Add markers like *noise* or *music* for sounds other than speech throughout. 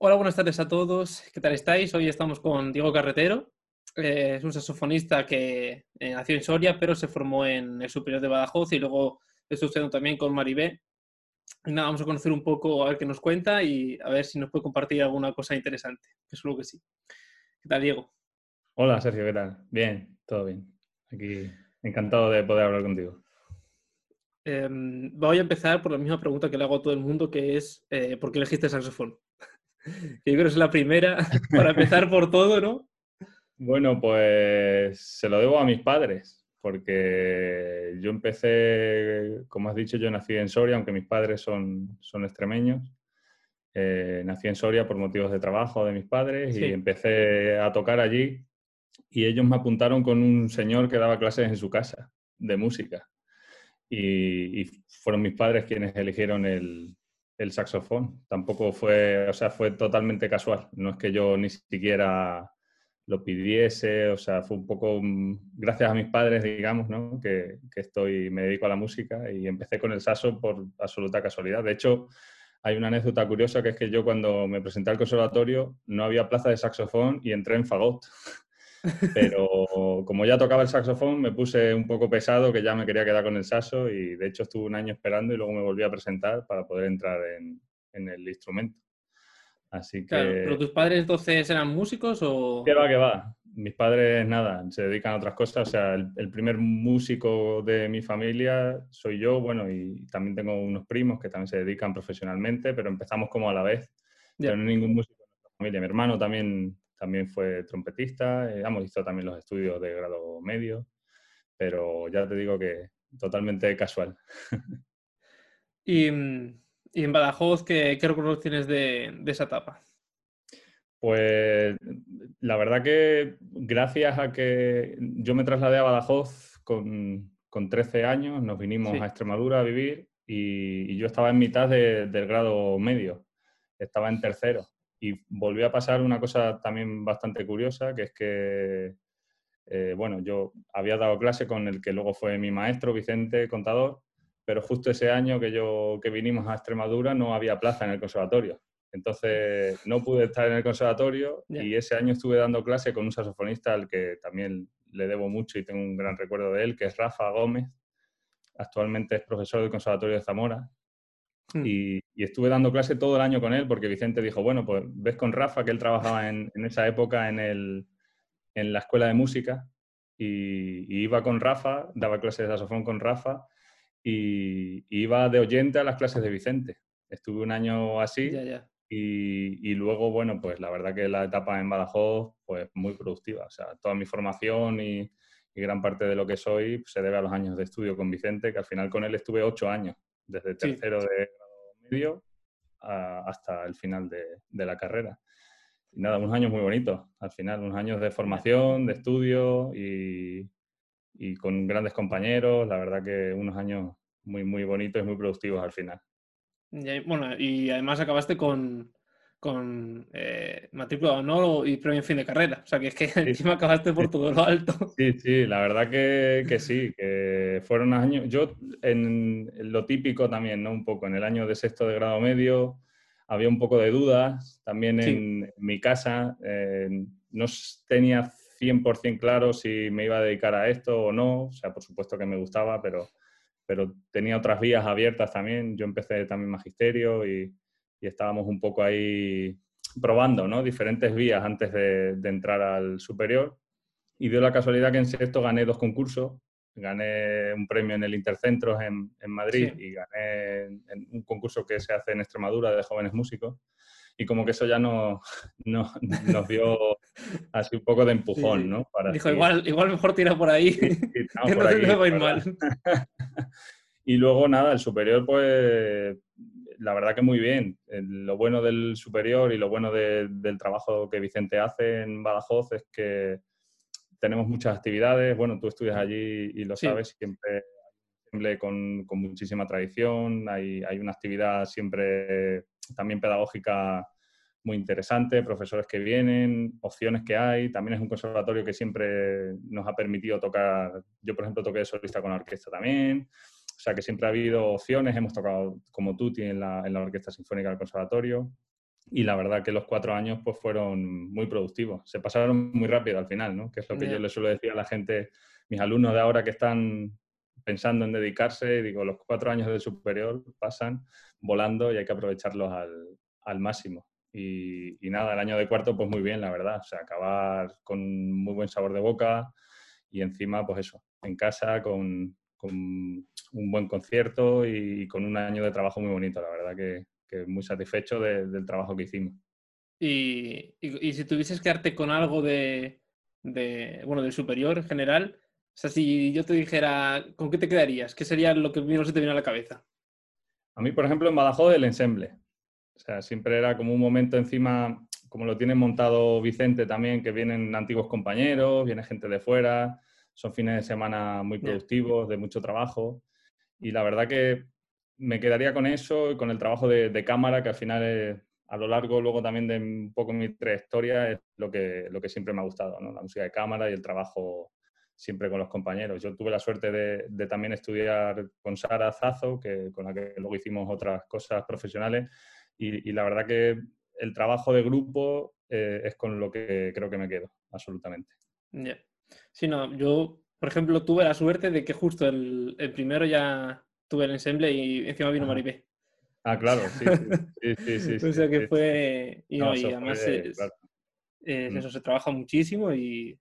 Hola, buenas tardes a todos. ¿Qué tal estáis? Hoy estamos con Diego Carretero. Eh, es un saxofonista que eh, nació en Soria, pero se formó en el Superior de Badajoz y luego estuvo estudiando también con Maribé. Nada, vamos a conocer un poco, a ver qué nos cuenta y a ver si nos puede compartir alguna cosa interesante. Que seguro que sí. ¿Qué tal, Diego? Hola, Sergio, ¿qué tal? Bien, todo bien. Aquí encantado de poder hablar contigo. Em, voy a empezar por la misma pregunta que le hago a todo el mundo, que es eh, ¿por qué elegiste saxofón? *laughs* que yo creo que es la primera *laughs* para empezar por todo, ¿no? Bueno, pues se lo debo a mis padres, porque yo empecé, como has dicho, yo nací en Soria, aunque mis padres son, son extremeños. Eh, nací en Soria por motivos de trabajo de mis padres y empecé a tocar allí y ellos me apuntaron con un señor que daba clases en su casa de música. y fueron mis padres quienes eligieron el, el saxofón. Tampoco fue, o sea, fue totalmente casual. No es que yo ni siquiera lo pidiese, o sea, fue un poco mm, gracias a mis padres, digamos, ¿no? que, estoy, me dedico a la música y empecé con el saxo por absoluta casualidad. De hecho, hay una anécdota curiosa que es que yo cuando me presenté al conservatorio no había plaza de saxofón y entré en fagot. Pero como ya tocaba el saxofón, me puse un poco pesado, que ya me quería quedar con el saxo y de hecho estuve un año esperando y luego me volví a presentar para poder entrar en, el instrumento. Así que... ¿Pero tus padres entonces eran músicos o...? ¿Qué va, qué va? Mis padres, nada, se dedican a otras cosas. O sea, el, primer músico de mi familia soy yo, bueno, y también tengo unos primos que también se dedican profesionalmente, pero empezamos como a la vez. Pero no ningún músico en nuestra familia. Mi hermano también también fue trompetista, eh, hemos hizo también los estudios de grado medio, pero ya te digo que totalmente casual. *laughs* ¿Y, mm, en Badajoz qué, qué recuerdos tienes de, esa etapa? Pues la verdad que gracias a que yo me trasladé a Badajoz con, 13 años, nos vinimos a Extremadura a vivir y, yo estaba en mitad del grado medio, estaba en tercero. Y volvió a pasar una cosa también bastante curiosa, que es que, eh, bueno, yo había dado clase con el que luego fue mi maestro, Vicente Contador, pero justo ese año que, yo, que vinimos a Extremadura no había plaza en el conservatorio. Entonces no pude estar en el conservatorio y ese año estuve dando clase con un saxofonista al que también le debo mucho y tengo un gran recuerdo de él, que es Rafa Gómez. Actualmente es profesor del Conservatorio de Zamora Hmm. Y, estuve dando clase todo el año con él porque Vicente dijo, bueno, pues ves con Rafa, que él trabajaba en, esa época en, el, en, la escuela de música y, iba con Rafa, daba clases de saxofón con Rafa y, iba de oyente a las clases de Vicente. Estuve un año así Y, luego, bueno, pues la verdad que la etapa en Badajoz, pues muy productiva. O sea, toda mi formación y, gran parte de lo que soy se debe a los años de estudio con Vicente, que al final con él estuve ocho años desde tercero de medio hasta el final de, la carrera. Y nada, unos años muy bonitos, al final, unos años de formación, de estudio y, y con grandes compañeros, la verdad que unos años muy, muy bonitos y muy productivos al final. bueno, y además acabaste con, con eh, matrícula de honor y premio en fin de carrera. O sea, que es que *laughs* encima acabaste por todo lo alto. Sí, sí, la verdad que, que, sí, que fueron años. Yo, en lo típico también, ¿no? Un poco, en el año de sexto de grado medio había un poco de dudas. También en, mi casa eh, no tenía 100% claro si me iba a dedicar a esto o no. O sea, por supuesto que me gustaba, pero, pero tenía otras vías abiertas también. Yo empecé también magisterio y y estábamos un poco ahí probando ¿no? diferentes vías antes de, entrar al superior. Y dio la casualidad que en sexto gané dos concursos. Gané un premio en el Intercentros en, en Madrid y gané en, un concurso que se hace en Extremadura de jóvenes músicos. Y como que eso ya no, *laughs* no nos dio así un poco de empujón, ¿no? Dijo, igual, igual mejor tira por ahí. *laughs* que no se va a ir mal. *laughs* y luego nada, el superior pues la verdad que muy bien. Lo bueno del superior y lo bueno del trabajo que Vicente hace en Badajoz es que tenemos muchas actividades. Bueno, tú estudias allí y lo sabes, siempre, siempre con, con, muchísima tradición. Hay, hay, una actividad siempre también pedagógica muy interesante, profesores que vienen, opciones que hay. También es un conservatorio que siempre nos ha permitido tocar. Yo, por ejemplo, toqué de solista con la orquesta también. O sea que siempre ha habido opciones, hemos tocado como tú en la, en la Orquesta Sinfónica del Conservatorio. y la verdad que los cuatro años pues fueron muy productivos. Se pasaron muy rápido al final, ¿no? Que es lo que yo le suelo decir a la gente, mis alumnos de ahora que están pensando en dedicarse, digo, los cuatro años de superior pasan volando y hay que aprovecharlos al, máximo. Y, nada, el año de cuarto pues muy bien, la verdad. O sea, acabar con muy buen sabor de boca y encima pues eso, en casa con, un buen concierto y con un año de trabajo muy bonito, la verdad que, que muy satisfecho del trabajo que hicimos. Y, si tuvieses que darte con algo de, bueno, del superior en general, o sea, si yo te dijera, ¿con qué te quedarías? ¿Qué sería lo que primero se te viene a la cabeza? A mí, por ejemplo, en Badajoz el ensemble. O sea, siempre era como un momento encima, como lo tiene montado Vicente también, que vienen antiguos compañeros, viene gente de fuera, son fines de semana muy productivos, de mucho trabajo. Y la verdad que me quedaría con eso y con el trabajo de, cámara, que al final a lo largo luego también de un poco mi trayectoria es lo que, lo que siempre me ha gustado, ¿no? la música de cámara y el trabajo siempre con los compañeros. Yo tuve la suerte de, también estudiar con Sara Zazo, que, con la que luego hicimos otras cosas profesionales, y, la verdad que el trabajo de grupo eh, es con lo que creo que me quedo, absolutamente. Sí, no, yo, por ejemplo, tuve la suerte de que justo el primero ya tuve el ensemble y encima vino Maripé. Ah, claro, sí, sí, sí. *laughs* o sea que fue... Y, además mm. eso se trabaja muchísimo y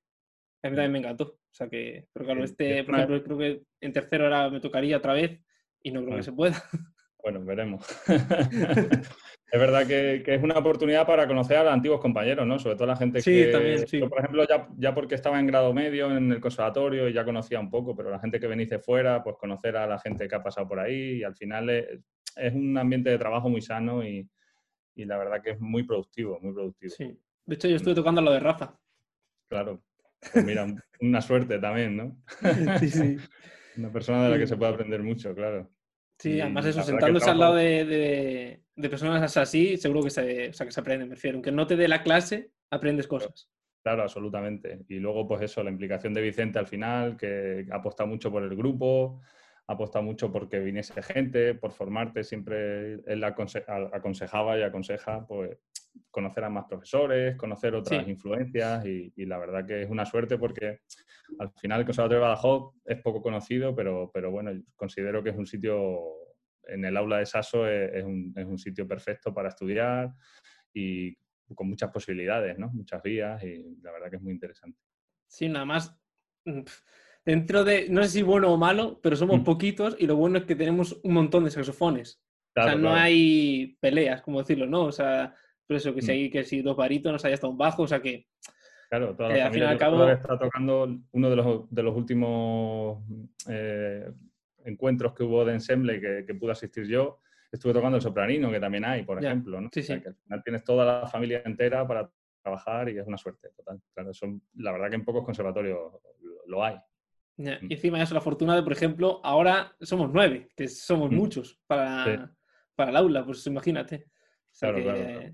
a mí también me encantó. O sea que, pero claro, este, por ejemplo, creo que en tercero ahora me tocaría otra vez y no creo que se pueda. *laughs* Bueno, veremos. *laughs* es verdad que, es una oportunidad para conocer a los antiguos compañeros, ¿no? Sobre todo la gente sí, que... También, sí. por ejemplo, ya, ya, porque estaba en grado medio en el conservatorio y ya conocía un poco, pero la gente que venís de fuera, pues conocer a la gente que ha pasado por ahí y al final es, un ambiente de trabajo muy sano y, y, la verdad que es muy productivo, muy productivo. Sí. De hecho, yo estuve tocando lo de Rafa. Claro. Pues mira, una suerte también, ¿no? *laughs* sí, sí. *laughs* Una persona de la que se puede aprender mucho, claro. Sí, además eso, sentándose al lado de, personas así, seguro que se, o sea, que se aprende, me refiero. Aunque no te dé la clase, aprendes cosas. Claro, absolutamente. Y luego, pues eso, la implicación de Vicente al final, que aposta mucho por el grupo, aposta mucho porque viniese gente, por formarte, siempre él aconsejaba y aconseja, pues, conocer a más profesores, conocer otras influencias y, la verdad que es una suerte porque al final el Conservatorio de Badajoz es poco conocido, pero, pero bueno, considero que es un sitio, en el aula de Saso es, un, es un sitio perfecto para estudiar y con muchas posibilidades, ¿no? Muchas vías y la verdad que es muy interesante. Sí, nada más mm, dentro de, no sé si bueno o malo, pero somos mm. poquitos y lo bueno es que tenemos un montón de saxofones. o sea, no hay peleas, como decirlo, ¿no? O sea, por eso que si mm. hay que si dos barítonos, hay hasta un bajo, o sea que... Claro, toda la eh, familia al cabo... está tocando uno de los, de los últimos eh, encuentros que hubo de ensemble que, que, pude asistir yo. Estuve tocando el sopranino, que también hay, por ejemplo, ¿no? Sí, sí. que al final tienes toda la familia entera para trabajar y es una suerte total. Claro, son, la verdad que en pocos conservatorios lo hay. Mm. Y encima eso, la fortuna de, por ejemplo, ahora somos nueve, que somos mm. muchos para, para el aula, pues imagínate. claro, claro,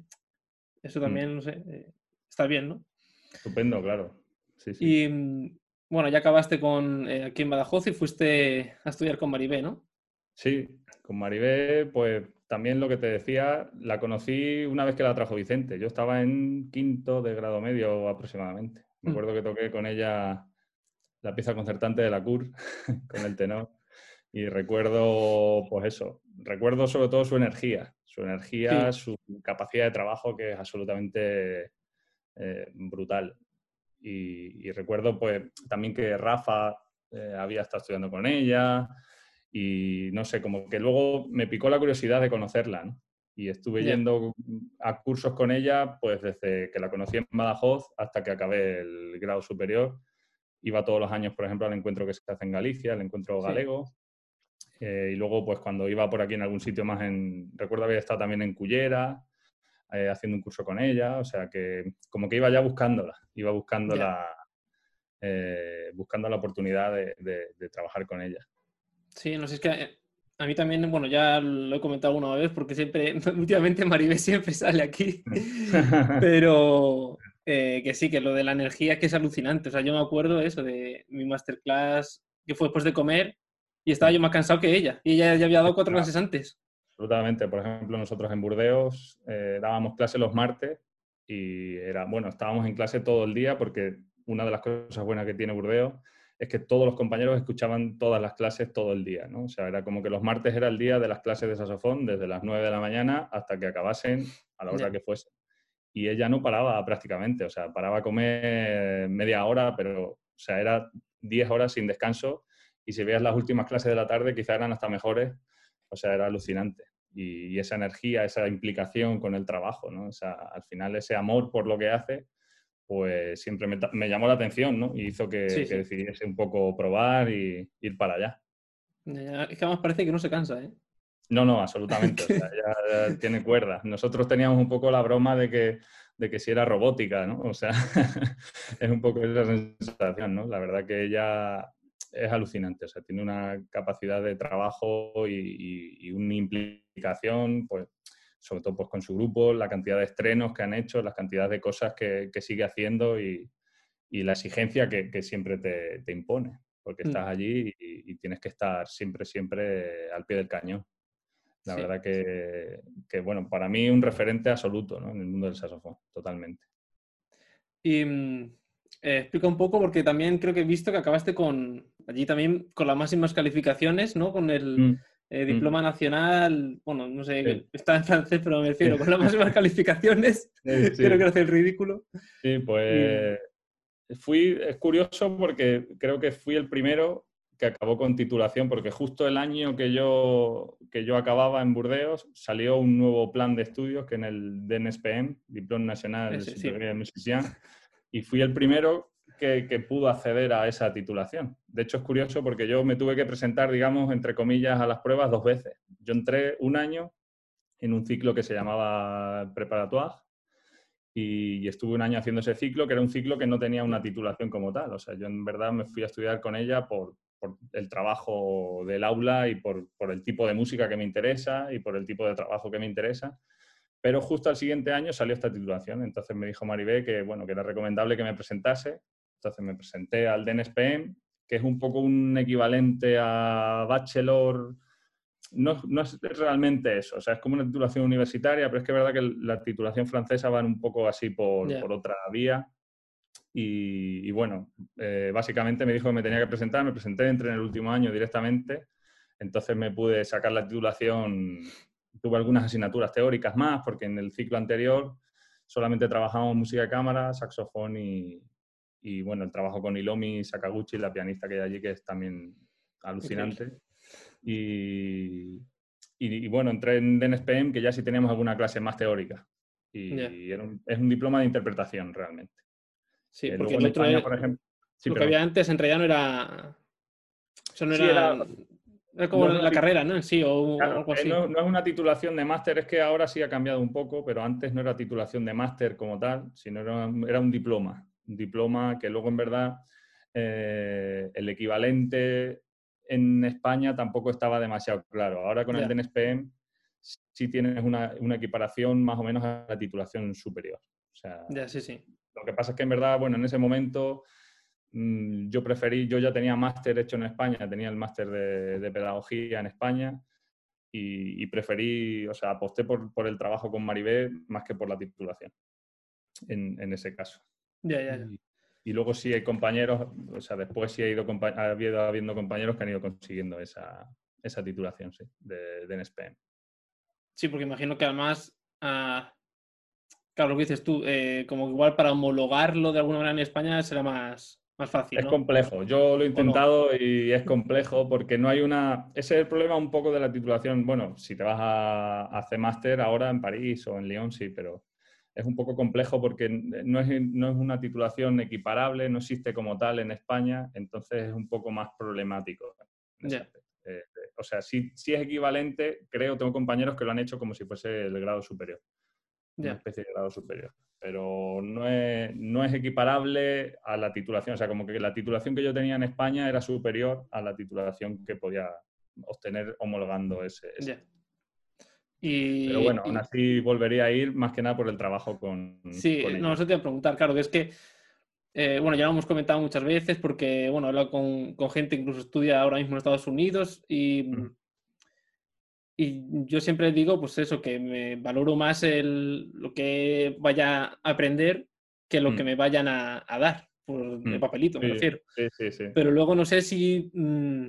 Eso mm. también, no sé, eh, está bien, ¿no? Estupendo, claro. Y bueno, ya acabaste con eh, aquí en Badajoz y fuiste a estudiar con Maribé, ¿no? Sí, con Maribé, pues también lo que te decía, la conocí una vez que la trajo Vicente. Yo estaba en quinto de grado medio aproximadamente. Me acuerdo que toqué con ella la pieza concertante de la CUR *laughs* con el tenor. Y recuerdo, pues eso, recuerdo sobre todo su energía, su energía, su capacidad de trabajo que es absolutamente eh, brutal. Y, recuerdo pues también que Rafa eh, había estado estudiando con ella y no sé, como que luego me picó la curiosidad de conocerla, ¿no? Y estuve yendo a cursos con ella pues desde que la conocí en Badajoz hasta que acabé el grado superior iba todos los años, por ejemplo, al encuentro que se hace en Galicia, el encuentro galego. Eh, y luego, pues cuando iba por aquí en algún sitio más en... Recuerdo haber estado también en Cullera, eh, haciendo un curso con ella, o sea que como que iba ya buscándola, iba buscando, la, eh, buscando la oportunidad de, trabajar con ella. Sí, no sé, es que a mí también, bueno, ya lo he comentado una vez porque siempre, *laughs* últimamente Maribel siempre sale aquí, *laughs* pero eh, que sí, que lo de la energía que es alucinante. O sea, yo me acuerdo eso de mi masterclass que fue después de comer y estaba yo más cansado que ella. Y ella ya había dado cuatro clases antes. Absolutamente. Por ejemplo, nosotros en Burdeos eh, dábamos clase los martes y era, bueno, estábamos en clase todo el día porque una de las cosas buenas que tiene Burdeos es que todos los compañeros escuchaban todas las clases todo el día, ¿no? O sea, era como que los martes era el día de las clases de saxofón desde las 9 de la mañana hasta que acabasen a la hora que fuese. Y ella no paraba prácticamente, o sea, paraba a comer media hora, pero, o sea, era 10 horas sin descanso y si veías las últimas clases de la tarde quizás eran hasta mejores, o sea, era alucinante. Y, esa energía, esa implicación con el trabajo, ¿no? O sea, al final ese amor por lo que hace, pues siempre me, llamó la atención, ¿no? Y hizo que, decidiese un poco probar y ir para allá. Es que además parece que no se cansa, ¿eh? No, no, absolutamente. o sea, *laughs* ya, tiene cuerdas. Nosotros teníamos un poco la broma de que, de que si era robótica, ¿no? O sea, *laughs* es un poco esa sensación, ¿no? La verdad que ella es alucinante. O sea, tiene una capacidad de trabajo y, y una implicación, pues, sobre todo pues, con su grupo, la cantidad de estrenos que han hecho, la cantidad de cosas que, sigue haciendo y, la exigencia que, siempre te, impone, porque mm. estás allí y, tienes que estar siempre, siempre al pie del cañón. La verdad que, bueno, para mí un referente absoluto en el mundo del saxofón, totalmente. Y mm, eh, explica un poco, porque también creo que he visto que acabaste con, allí también con las máximas calificaciones, ¿no? Con el... Mm. Eh, diploma nacional, bueno, no sé, está en francés, pero me refiero con las máximas *laughs* calificaciones. *laughs* Creo que hace el ridículo. Sí, pues fui, es curioso porque creo que fui el primero que acabó con titulación, porque justo el año que yo, que yo acababa en Burdeos salió un nuevo plan de estudios que en el DNSPM, Diploma Nacional de Musicien, y fui el primero que, pudo acceder a esa titulación. De hecho, es curioso porque yo me tuve que presentar, digamos, entre comillas, a las pruebas dos veces. Yo entré un año en un ciclo que se llamaba preparatoire y, estuve un año haciendo ese ciclo, que era un ciclo que no tenía una titulación como tal. O sea, yo en verdad me fui a estudiar con ella por, el trabajo del aula y por, por, el tipo de música que me interesa y por el tipo de trabajo que me interesa. Pero justo al siguiente año salió esta titulación. Entonces me dijo Maribé que, bueno, que era recomendable que me presentase entonces me presenté al DNSPM, que es un poco un equivalente a Bachelor. No, no, es realmente eso, o sea, es como una titulación universitaria, pero es que es verdad que la titulación francesa va un poco así por, por otra vía. Y, bueno, eh, básicamente me dijo que me tenía que presentar, me presenté, entré en el último año directamente, entonces me pude sacar la titulación, tuve algunas asignaturas teóricas más, porque en el ciclo anterior solamente trabajamos música de cámara, saxofón y, y bueno, el trabajo con Ilomi Sakaguchi, la pianista que hay allí, que es también alucinante. Y, y, bueno, entré en DNSPM, que ya sí teníamos alguna clase más teórica. Y, es un diploma de interpretación realmente. Sí, eh, porque otro por ejemplo... lo que había antes en realidad no era... Eso no era... era... como la carrera, ¿no? Sí, o, algo eh, así. No, no, es una titulación de máster, es que ahora sí ha cambiado un poco, pero antes no era titulación de máster como tal, sino era, era un diploma diploma que luego en verdad eh, el equivalente en España tampoco estaba demasiado claro. Ahora con el DNSPM sí tienes una, equiparación más o menos a la titulación superior. O sea, sí, sí. Lo que pasa es que en verdad, bueno, en ese momento mm, yo preferí, yo ya tenía máster hecho en España, tenía el máster de, pedagogía en España y, preferí, o sea, aposté por, el trabajo con Maribé más que por la titulación en ese caso. Y, luego sí hay compañeros, o sea, después sí ha ido, ha habido habiendo compañeros que han ido consiguiendo esa, esa titulación, sí, de, de NSPM. Sí, porque imagino que además, uh, claro, lo que dices tú, eh, como igual para homologarlo de alguna manera en España será más, más fácil. Es complejo, yo lo he intentado y es complejo porque no hay una... Ese es el problema un poco de la titulación. Bueno, si te vas a, a hacer máster ahora en París o en Lyon, sí, pero es un poco complejo porque no es, no es, una titulación equiparable, no existe como tal en España, entonces es un poco más problemático. Eh, eh, o sea, si, si, es equivalente, creo, tengo compañeros que lo han hecho como si fuese el grado superior, una especie de grado superior, pero no es, no es equiparable a la titulación, o sea, como que la titulación que yo tenía en España era superior a la titulación que podía obtener homologando ese. Pero bueno, aún así volvería a ir más que nada por el trabajo con. Sí, no, eso te iba a preguntar, claro, que es que, eh, bueno, ya lo hemos comentado muchas veces porque, bueno, he hablado con, con, gente que incluso estudia ahora mismo en Estados Unidos y y yo siempre digo, pues eso, que me valoro más el, lo que vaya a aprender que lo que mm. me vayan a, dar por el mm. papelito, me refiero. Sí, sí, sí. Pero luego no sé si, mm,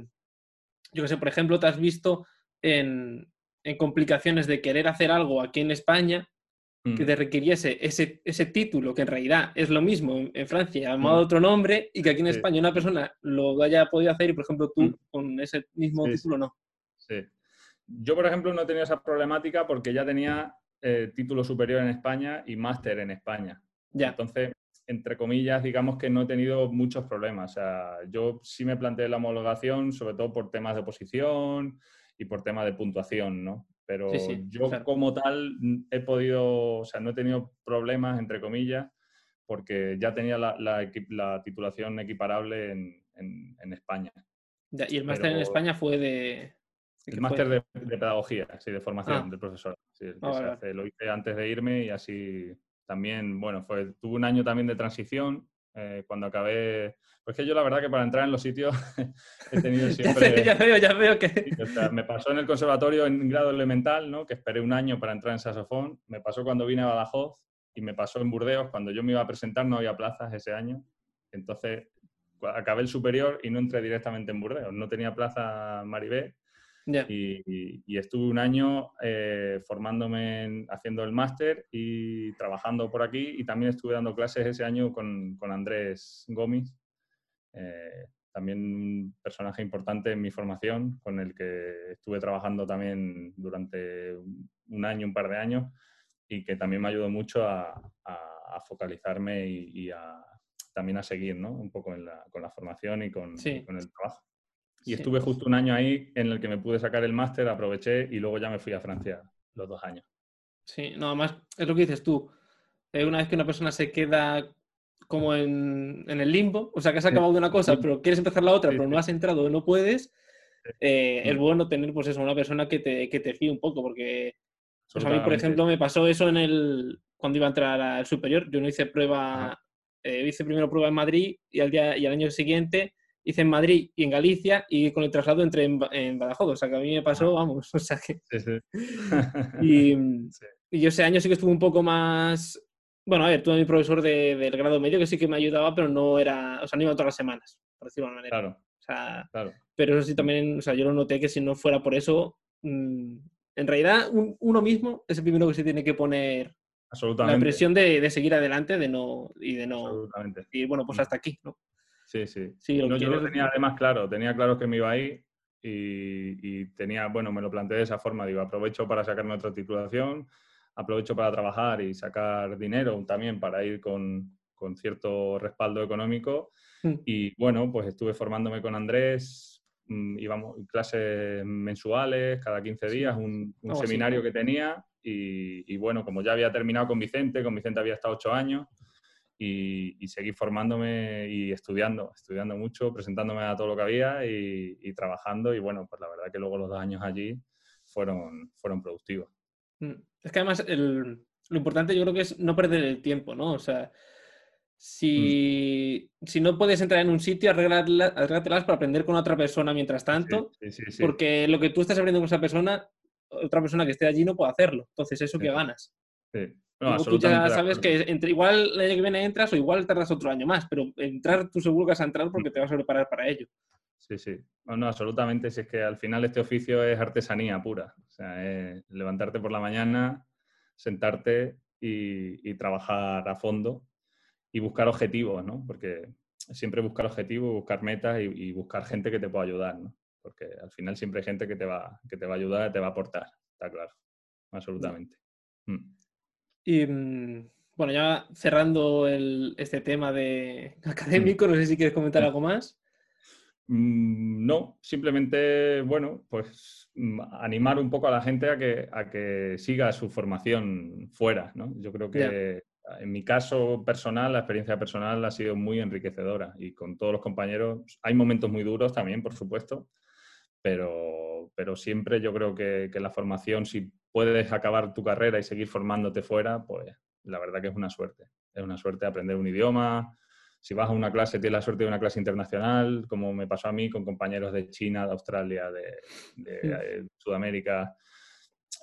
yo qué sé, por ejemplo, te has visto en, en, complicaciones de querer hacer algo aquí en España que te requiriese ese, ese título, que en realidad es lo mismo en, Francia, llamado otro nombre, y que aquí en España una persona lo haya podido hacer y, por ejemplo, tú con ese mismo título no. Sí. Yo, por ejemplo, no tenía esa problemática porque ya tenía eh, título superior en España y máster en España. Ya. Entonces, entre comillas, digamos que no he tenido muchos problemas. O sea, yo sí me planteé la homologación, sobre todo por temas de oposición y por temas de puntuación, ¿no? Pero yo como tal he podido, o sea, no he tenido problemas, entre comillas, porque ya tenía la, la, titulación equiparable en, en, España. ¿Y el máster en España fue de, el máster de, pedagogía, sí, de formación ah. del profesor. Ah, lo hice antes de irme y así también, bueno, fue, tuve un año también de transición eh, cuando acabé. Pues que yo la verdad que para entrar en los sitios *laughs* he tenido *laughs* siempre. ya, veo, ya veo que. me pasó en el conservatorio en grado elemental, ¿no? Que esperé un año para entrar en saxofón. Me pasó cuando vine a Badajoz y me pasó en Burdeos. Cuando yo me iba a presentar no había plazas ese año. Entonces acabé el superior y no entré directamente en Burdeos. No tenía plaza Maribé y, estuve un año eh, formándome, haciendo el máster y trabajando por aquí. Y también estuve dando clases ese año con, con Andrés Gómez, eh, también un personaje importante en mi formación, con el que estuve trabajando también durante un año, un par de años, y que también me ayudó mucho a, a, focalizarme y, a, también a seguir ¿no? un poco la, con la formación y con, con el trabajo. Y estuve justo un año ahí en el que me pude sacar el máster, aproveché y luego ya me fui a Francia los dos años. Sí, nada más es lo que dices tú. Eh, una vez que una persona se queda como en, el limbo, o sea, que has acabado de una cosa, pero quieres empezar la otra, pero no has entrado o no puedes, eh, es bueno tener, pues eso, una persona que te, que te fíe un poco, porque pues a mí, por ejemplo, me pasó eso en el cuando iba a entrar al superior. Yo no hice prueba, eh, hice primero prueba en Madrid y al, día, y al año siguiente hice en Madrid y en Galicia y con el traslado entré en, Badajoz. O sea, que a mí me pasó, ah. vamos, *laughs* o sea que... Sí, *laughs* sí. y, yo ese año sí que estuve un poco más... Bueno, a ver, tuve a mi profesor del grado medio que sí que me ayudaba, pero no era... O sea, no iba todas las semanas, por decirlo de una manera. Claro. O sea, claro. Pero eso sí también, o sea, yo lo noté que si no fuera por eso, mm, en realidad uno mismo es el primero que se tiene que poner Absolutamente. la presión de, de, seguir adelante de no, y de no... Absolutamente. Y bueno, pues mm. hasta aquí, ¿no? Sí, sí. yo lo tenía además claro, tenía claro que me iba ahí y, y, tenía, bueno, me lo planteé de esa forma, digo, aprovecho para sacarme otra titulación, aprovecho para trabajar y sacar dinero también para ir con, con cierto respaldo económico. Mm. Y bueno, pues estuve formándome con Andrés, mm, íbamos clases mensuales, cada 15 días, un, un seminario que tenía. Y, y, bueno, como ya había terminado con Vicente, con Vicente había estado ocho años, y, seguir formándome y estudiando, estudiando mucho, presentándome a todo lo que había y, trabajando. Y bueno, pues la verdad que luego los dos años allí fueron, fueron productivos. Mm, es que además lo importante yo creo que es no perder el tiempo, ¿no? O sea, si, mm. si no puedes entrar en un sitio, arreglártelas para aprender con otra persona mientras tanto, porque lo que tú estás aprendiendo con esa persona, otra persona que esté allí no puede hacerlo. Entonces, eso que ganas. Sí tú ya sabes que entre, igual el año que viene entras o igual tardas otro año más, pero entrar tú seguro que vas a entrar porque te vas a preparar para ello. Sí, sí. No, absolutamente. Si es que al final este oficio es artesanía pura. O sea, es levantarte por la mañana, sentarte y, trabajar a fondo y buscar objetivos, ¿no? Porque siempre buscar objetivos, buscar metas y, buscar gente que te pueda ayudar, ¿no? Porque al final siempre hay gente que te va, que te va a ayudar, te va a aportar, está claro. Absolutamente. Mm. Y mm, bueno, ya cerrando este tema de *laughs* académico, no sé si quieres comentar algo más. Mm, no, simplemente, bueno, pues mm, animar un poco a la gente a que, a que siga su formación fuera, ¿no? Yo creo que en mi caso personal, la experiencia personal ha sido muy enriquecedora y con todos los compañeros, hay momentos muy duros también, por supuesto, pero, pero siempre yo creo que, que la formación, si puedes acabar tu carrera y seguir formándote fuera, pues la verdad que es una suerte. Es una suerte aprender un idioma. Si vas a una clase, tienes la suerte de una clase internacional, como me pasó a mí con compañeros de China, de Australia, de, Sudamérica.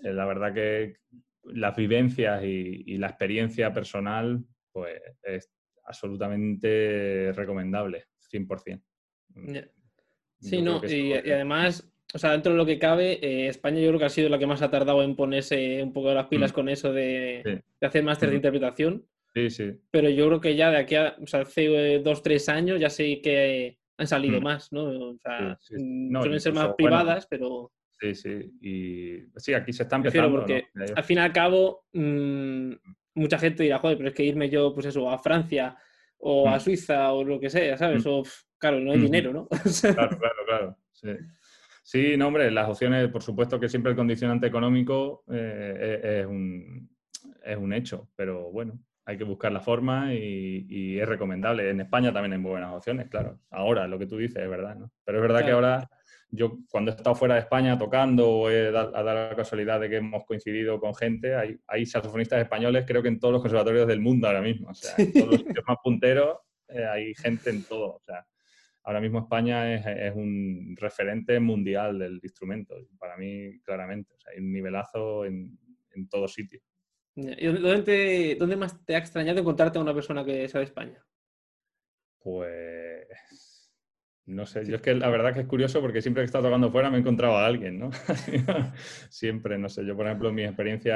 eh, la verdad que las vivencias y, la experiencia personal, pues es absolutamente recomendable, 100%. Sí, no, y, además, o sea, dentro de lo que cabe, eh, España yo creo que ha sido la que más ha tardado en ponerse un poco las pilas mm. con eso de, hacer máster de mm. interpretación. Sí, sí. Pero yo creo que ya de aquí a, o sea, hace eh, dos, tres años ya sé que han salido mm. más, ¿no? O sea, suelen ser más privadas, pero... Sí, sí. Y sí, aquí se está empezando. porque al fin y al cabo, mucha gente dirá, joder, pero es que irme yo, pues eso, a Francia o a Suiza o lo que sea, ¿sabes? O, claro, no hay dinero, ¿no? *laughs* claro, claro, claro. Sí. Sí, no, hombre, las opciones, por supuesto que siempre el condicionante económico eh, e, es, un, es, un, hecho, pero bueno, hay que buscar la forma y, es recomendable. En España también hay muy buenas opciones, claro. Ahora, lo que tú dices es verdad, ¿no? Pero es verdad que ahora yo cuando he estado fuera de España tocando o he dado, la casualidad de que hemos coincidido con gente, hay, hay saxofonistas españoles creo que en todos los conservatorios del mundo ahora mismo. O sea, en todos los *laughs* sitios más punteros eh, hay gente en todo. O sea, ahora mismo España es, un referente mundial del instrumento. Para mí, claramente. O sea, hay un nivelazo en, en todos sitios. ¿Y dónde, dónde, más te ha extrañado encontrarte a una persona que sea de España? Pues no sé, yo es que la verdad que es curioso porque siempre que he estado tocando fuera me he encontrado a alguien, ¿no? *laughs* siempre, no sé, yo por ejemplo mis experiencias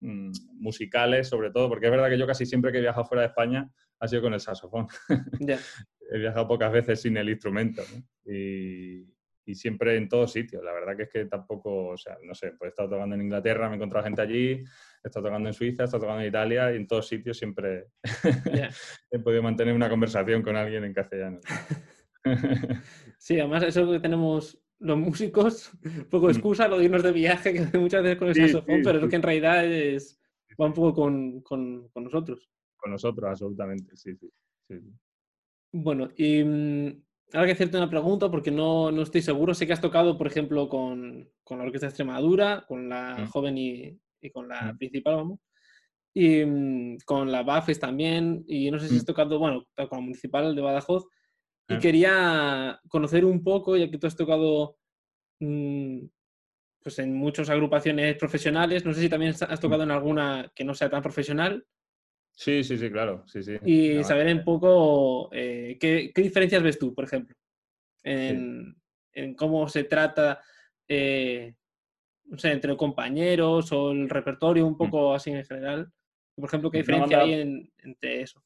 mm, musicales sobre todo, porque es verdad que yo casi siempre que he viajado fuera de España ha sido con el saxofón. *laughs* he viajado pocas veces sin el instrumento ¿no? y, y, siempre en todos sitios. La verdad que es que tampoco, o sea, no sé, pues he estado tocando en Inglaterra, me he encontrado gente allí, he estado tocando en Suiza, he estado tocando en Italia y en todos sitios siempre *laughs* he podido mantener una conversación con alguien en castellano. *laughs* sí, además eso que tenemos los músicos, *laughs* poco mm. excusa lo de irnos de viaje, que muchas veces con el saxofón, pero es que en realidad es, va un poco con, con, con nosotros. Con nosotros, absolutamente, sí, sí. Bueno, y mm, ahora que hacerte una pregunta porque no, no, estoy seguro. Sé que has tocado, por ejemplo, con, con la Orquesta de Extremadura, con la mm. joven y, y con la principal, vamos. Y mm, con la BAFES también, y no sé si has tocado, bueno, con la municipal de Badajoz, y quería conocer un poco, ya que tú has tocado mm, pues en muchas agrupaciones profesionales, no sé si también has tocado en alguna que no sea tan profesional. Sí, sí, sí, claro, sí, sí. Y saber un poco eh, ¿qué, ¿qué, diferencias ves tú, por ejemplo, en, en cómo se trata eh, no sé, entre compañeros o el repertorio, un mm. poco así en general? Por ejemplo, ¿qué diferencia hay entre eso?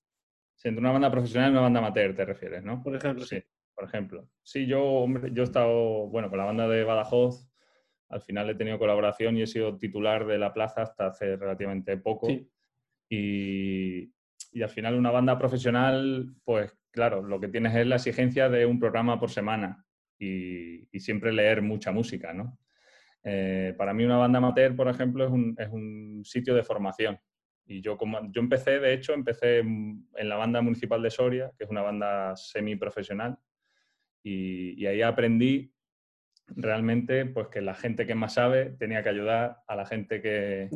Sí, entre una banda profesional y una banda amateur te refieres, ¿no? Por ejemplo, sí. Por ejemplo. Sí, yo, hombre, yo he estado, bueno, con la banda de Badajoz, al final he tenido colaboración y he sido titular de la plaza hasta hace relativamente poco. Y, al final una banda profesional, pues claro, lo que tienes es la exigencia de un programa por semana y, y siempre leer mucha música, ¿no? Eh, para mí una banda amateur, por ejemplo, es un, es un, sitio de formación. Y yo, como, yo empecé, de hecho, empecé en la banda municipal de Soria, que es una banda semiprofesional, y, y ahí aprendí realmente pues, que la gente que más sabe tenía que ayudar a la gente que,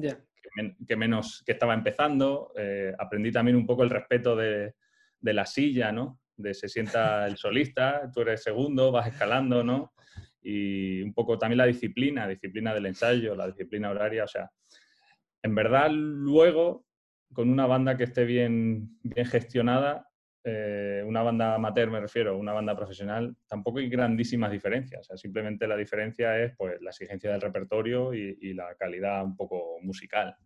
que, menos, que estaba empezando. Eh, aprendí también un poco el respeto de, de la silla, ¿no? De se sienta el solista, tú eres segundo, vas escalando, ¿no? y un poco también la disciplina, disciplina del ensayo, la disciplina horaria, o sea, en verdad luego con una banda que esté bien, bien gestionada, eh, una banda amateur me refiero, una banda profesional, tampoco hay grandísimas diferencias, o sea, simplemente la diferencia es pues la exigencia del repertorio y, la calidad un poco musical.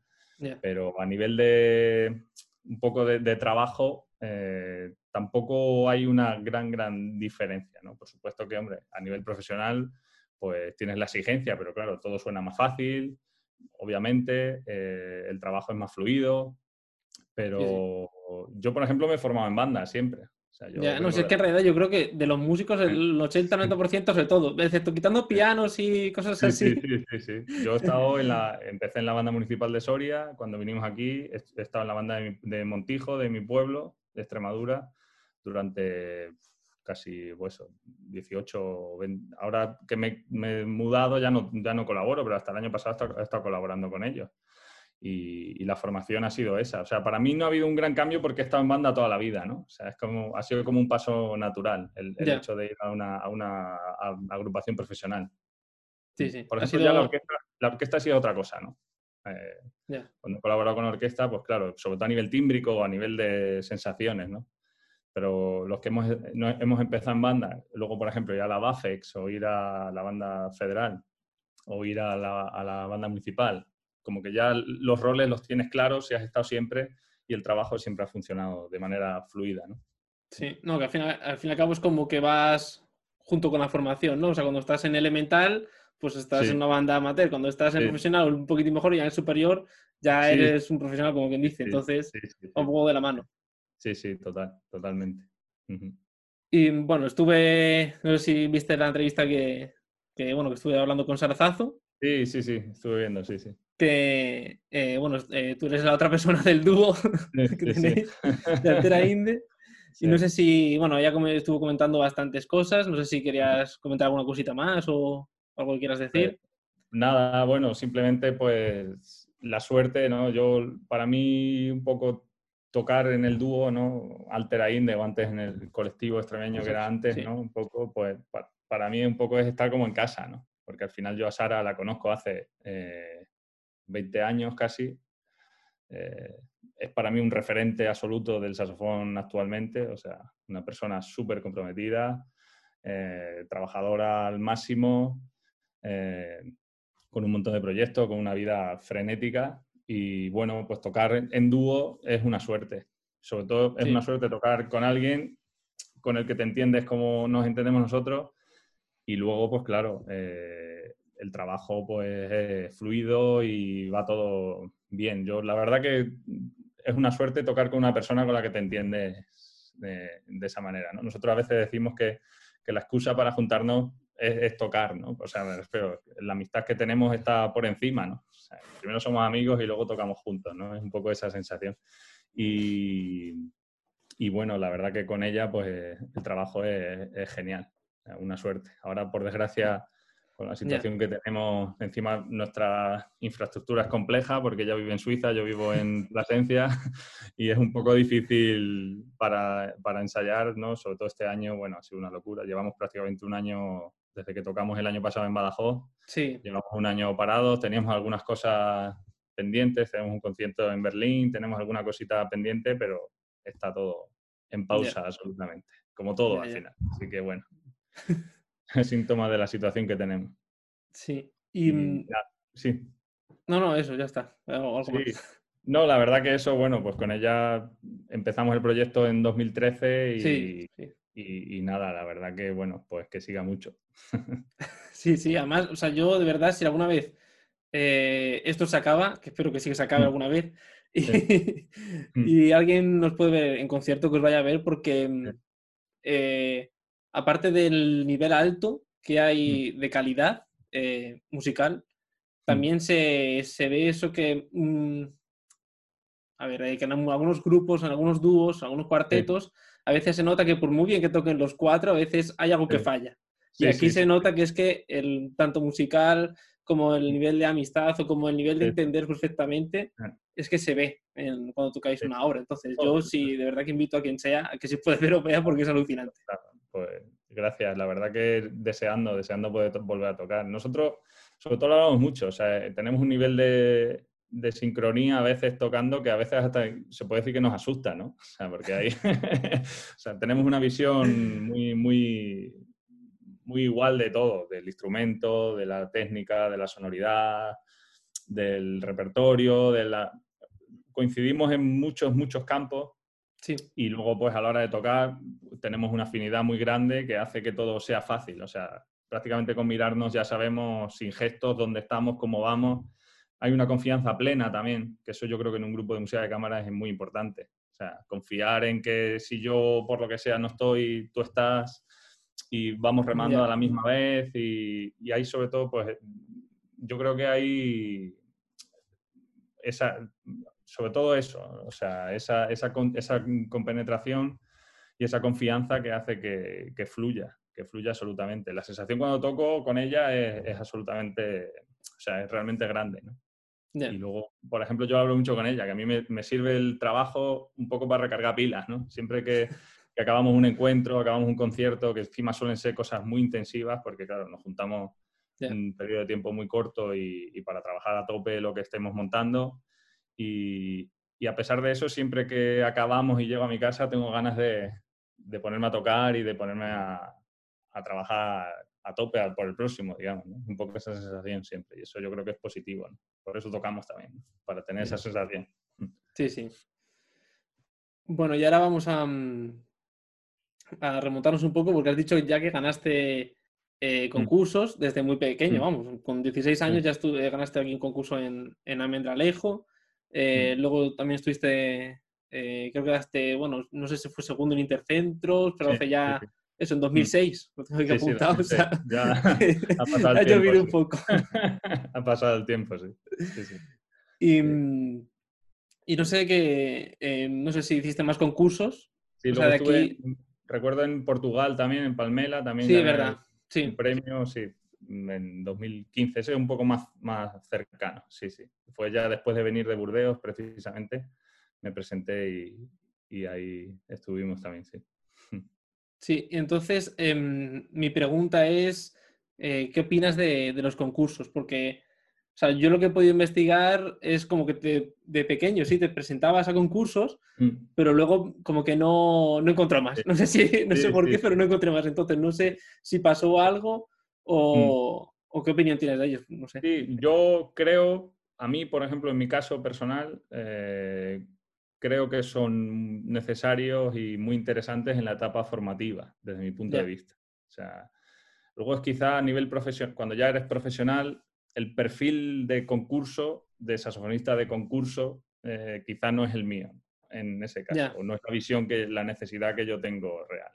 Pero a nivel de un poco de, trabajo, eh, tampoco hay una gran, gran diferencia, ¿no? Por supuesto que, hombre, a nivel profesional, pues tienes la exigencia, pero claro, todo suena más fácil, obviamente, eh, el trabajo es más fluido, pero yo, por ejemplo, me he formado en banda siempre. ya, no sé, es que en realidad yo creo que de los músicos el *clears throat* 80-90% es de todo, excepto quitando pianos y cosas así. Sí, sí, sí, Yo he estado en la, empecé en la banda municipal de Soria, cuando vinimos aquí, he estado en la banda de, de Montijo, de mi pueblo, de Extremadura, durante casi, pues, 18, 20, ahora que me, he mudado ya no, ya no colaboro, pero hasta el año pasado he estado, colaborando con ellos. Y, la formación ha sido esa. O sea, para mí no ha habido un gran cambio porque he estado en banda toda la vida, ¿no? O sea, es como, ha sido como un paso natural el, hecho de ir a una, a una agrupación profesional. Sí, sí. Por ejemplo, ya la orquesta, la orquesta ha sido otra cosa, ¿no? Eh, cuando he colaborado con la orquesta, pues claro, sobre todo a nivel tímbrico o a nivel de sensaciones, ¿no? Pero los que hemos, hemos empezado en banda, luego, por ejemplo, ir a la BAFEX o ir a la banda federal o ir a la, a la banda municipal, como que ya los roles los tienes claros si has estado siempre y el trabajo siempre ha funcionado de manera fluida, ¿no? Sí, no, que al fin, al fin y al cabo es como que vas junto con la formación, ¿no? O sea, cuando estás en elemental, pues estás en una banda amateur. Cuando estás en profesional, un poquitín mejor y ya en superior, ya eres un profesional, como quien dice. Entonces, un poco de la mano. Sí, sí, total, totalmente. Y bueno, estuve, no sé si viste la entrevista que, bueno, que estuve hablando con Sarazazo. Sí, sí, sí, estuve viendo, sí, sí. Que, eh, bueno, eh, tú eres la otra persona del dúo *laughs* que tenéis, de Altera *laughs* Inde. Y no sé si, bueno, ya como estuvo comentando bastantes cosas, no sé si querías comentar alguna cosita más o algo que quieras decir. nada, bueno, simplemente pues la suerte, ¿no? Yo, para mí, un poco tocar en el dúo, ¿no? Altera Inde o antes en el colectivo extremeño que era antes, ¿no? Un poco, pues para, mí un poco es estar como en casa, ¿no? Porque al final yo a Sara la conozco hace 20 eh, años casi. Eh, es para mí un referente absoluto del saxofón actualmente, o sea, una persona súper comprometida, eh, trabajadora al máximo, eh, con un montón de proyectos, con una vida frenética y bueno, pues tocar en dúo es una suerte. Sobre todo es una suerte tocar con alguien con el que te entiendes como nos entendemos nosotros y luego pues claro, eh, el trabajo pues es fluido y va todo bien. Yo la verdad que es una suerte tocar con una persona con la que te entiendes de, esa manera. Nosotros a veces decimos que, que, la excusa para juntarnos es, tocar, ¿no? O sea, refiero, la amistad que tenemos está por encima, ¿no? primero somos amigos y luego tocamos juntos, ¿no? Es un poco esa sensación. Y, y bueno, la verdad que con ella, pues el trabajo es, es genial, una suerte. Ahora, por desgracia, con la situación que tenemos encima nuestra infraestructura es compleja porque ella vive en Suiza, yo vivo en *laughs* Plasencia y es un poco difícil para, para, ensayar, ¿no? Sobre todo este año, bueno, ha sido una locura. Llevamos prácticamente un año desde que tocamos el año pasado en Badajoz. Sí. Llevamos un año parados, teníamos algunas cosas pendientes, tenemos un concierto en Berlín, tenemos alguna cosita pendiente, pero está todo en pausa absolutamente, como todo al final. Así que bueno. *laughs* *laughs* síntoma de la situación que tenemos. Sí. Y, mm, sí. No, no, eso, ya está. *laughs* No, la verdad que eso, bueno, pues con ella empezamos el proyecto en 2013 y, y, nada, la verdad que, bueno, pues que siga mucho. *laughs* Sí, sí, además, o sea, yo de verdad, si alguna vez eh, esto se acaba, que espero que sí que se acabe mm. alguna vez, mm. y, alguien nos puede ver en concierto que os vaya a ver porque eh, aparte del nivel alto que hay mm. de calidad eh, musical, mm. también se, ve eso que, mm, a ver, eh, que en algunos grupos, en algunos dúos, en algunos cuartetos, a veces se nota que por muy bien que toquen los cuatro, a veces hay algo que falla. y aquí se nota que es que el tanto musical como el nivel de amistad o como el nivel de entender perfectamente, ah. es que se ve cuando tocáis una obra. Entonces, yo sí, de verdad que invito a quien sea a que se puede ver o vea porque es alucinante. Pues gracias, la verdad que deseando, deseando poder volver a tocar. Nosotros, sobre todo, lo hablamos mucho, o sea, tenemos un nivel de, de sincronía a veces tocando que a veces hasta se puede decir que nos asusta, ¿no? O sea, porque ahí *laughs* o sea, tenemos una visión muy, muy, muy igual de todo, del instrumento, de la técnica, de la sonoridad, del repertorio, de la... coincidimos en muchos, muchos campos Sí. Y luego, pues a la hora de tocar, tenemos una afinidad muy grande que hace que todo sea fácil. O sea, prácticamente con mirarnos ya sabemos sin gestos dónde estamos, cómo vamos. Hay una confianza plena también, que eso yo creo que en un grupo de música de cámaras es muy importante. O sea, confiar en que si yo por lo que sea no estoy, tú estás y vamos remando a la misma vez. Y, y ahí sobre todo, pues yo creo que hay esa, sobre todo eso, o sea, esa, esa, esa compenetración y esa confianza que hace que, fluya, que fluya absolutamente. La sensación cuando toco con ella es, absolutamente, o sea, es realmente grande, ¿no? Y luego, por ejemplo, yo hablo mucho con ella, que a mí me, sirve el trabajo un poco para recargar pilas, ¿no? Siempre que, que, acabamos un encuentro, acabamos un concierto, que encima suelen ser cosas muy intensivas, porque claro, nos juntamos un periodo de tiempo muy corto y, para trabajar a tope lo que estemos montando. Y, a pesar de eso, siempre que acabamos y llego a mi casa, tengo ganas de, ponerme a tocar y de ponerme a, trabajar a tope por el próximo, digamos. Un poco esa sensación siempre. Y eso yo creo que es positivo. Por eso tocamos también, para tener esa sensación. Sí, sí. Bueno, y ahora vamos a, mm, a remontarnos un poco porque has dicho ya que ganaste eh, mm. concursos desde muy pequeño, mm. vamos, con 16 años ya estuve, ganaste aquí un concurso en, en Almendralejo, eh, luego también estuviste, eh, creo que ganaste, bueno, no sé si fue segundo en Intercentros, pero hace ya... Eso, en 2006, lo tengo que apuntar. ya *laughs* ha pasado el tiempo. un poco. *laughs* ha pasado el tiempo, sí. Y, y no sé qué, eh, no sé si hiciste más concursos. Sí, o sea, de aquí... recuerdo en Portugal también, en Palmela, también. Sí, verdad. Sí. Un premio, sí, en 2015. Ese es un poco más, más cercano, sí, sí. Fue ya después de venir de Burdeos, precisamente, me presenté y, y ahí estuvimos también, sí. Sí, entonces em, mi pregunta es, eh, ¿qué opinas de, de, los concursos? Porque o sea, yo lo que he podido investigar es como que de pequeño, sí, te presentabas a concursos, mm. pero luego como que no, no encontré más. No sé, si, no sé por qué, pero no encontré más. Entonces, no sé si pasó algo o, mm. o, qué opinión tienes de ellos. No sé. Sí, yo creo, a mí, por ejemplo, en mi caso personal, eh, creo que son necesarios y muy interesantes en la etapa formativa, desde mi punto de vista. O sea, luego es quizá a nivel profesional, cuando ya eres profesional, el perfil de concurso, de saxofonista de concurso, eh, quizá no es el mío en ese caso, o no es la visión, que la necesidad que yo tengo real.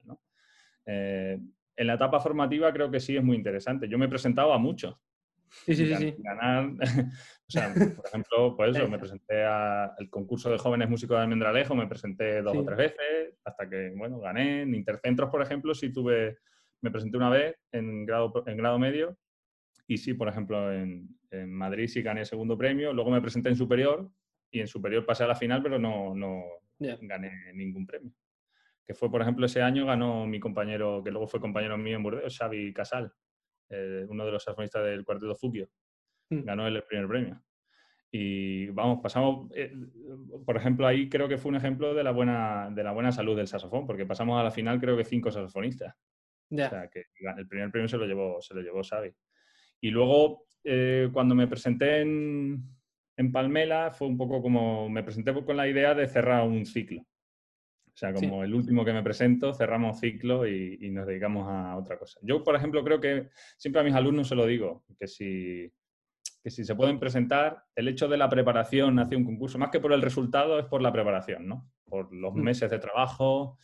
Eh, en la etapa formativa creo que sí es muy interesante. Yo me he presentado a muchos. Sí, sí, sí. *laughs* Ganar, o sea, por ejemplo, pues eso, me presenté al concurso de jóvenes músicos de Almendralejo, me presenté dos o tres veces, hasta que, bueno, gané. En Intercentros, por ejemplo, sí tuve, me presenté una vez en grado, en grado medio y sí, por ejemplo, en, Madrid sí gané el segundo premio, luego me presenté en superior y en superior pasé a la final, pero no, no gané ningún premio. Que fue, por ejemplo, ese año ganó mi compañero, que luego fue compañero mío en Burdeos, Xavi Casal, eh, uno de los saxofonistas del cuarteto Fukio. Mm. Ganó el primer premio. Y vamos, pasamos, eh, por ejemplo, ahí creo que fue un ejemplo de la buena, de la buena salud del saxofón, porque pasamos a la final creo que cinco saxofonistas. O sea, que el primer premio se lo llevó, se lo llevó Xavi. Y luego, eh, cuando me presenté en, en, Palmela, fue un poco como, me presenté con la idea de cerrar un ciclo. O sea, como el último que me presento, cerramos ciclo y, nos dedicamos a otra cosa. Yo, por ejemplo, creo que siempre a mis alumnos se lo digo, que si, que si se pueden presentar, el hecho de la preparación hacia un concurso, más que por el resultado, es por la preparación, ¿no? Por los mm. meses de trabajo,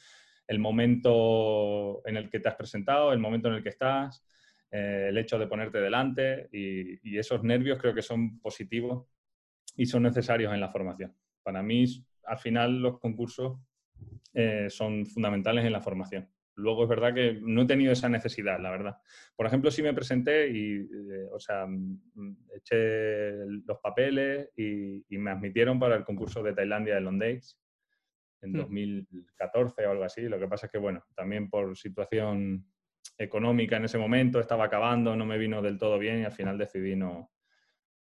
el momento en el que te has presentado, el momento en el que estás. Eh, el hecho de ponerte delante y, esos nervios creo que son positivos y son necesarios en la formación. Para mí, al final, los concursos eh, son fundamentales en la formación. Luego es verdad que no he tenido esa necesidad, la verdad. Por ejemplo, sí me presenté y, eh, o sea, mm, eché los papeles y, me admitieron para el concurso de Tailandia de Londres en 2014 hmm. o algo así. Lo que pasa es que, bueno, también por situación económica en ese momento, estaba acabando, no me vino del todo bien y al final decidí no,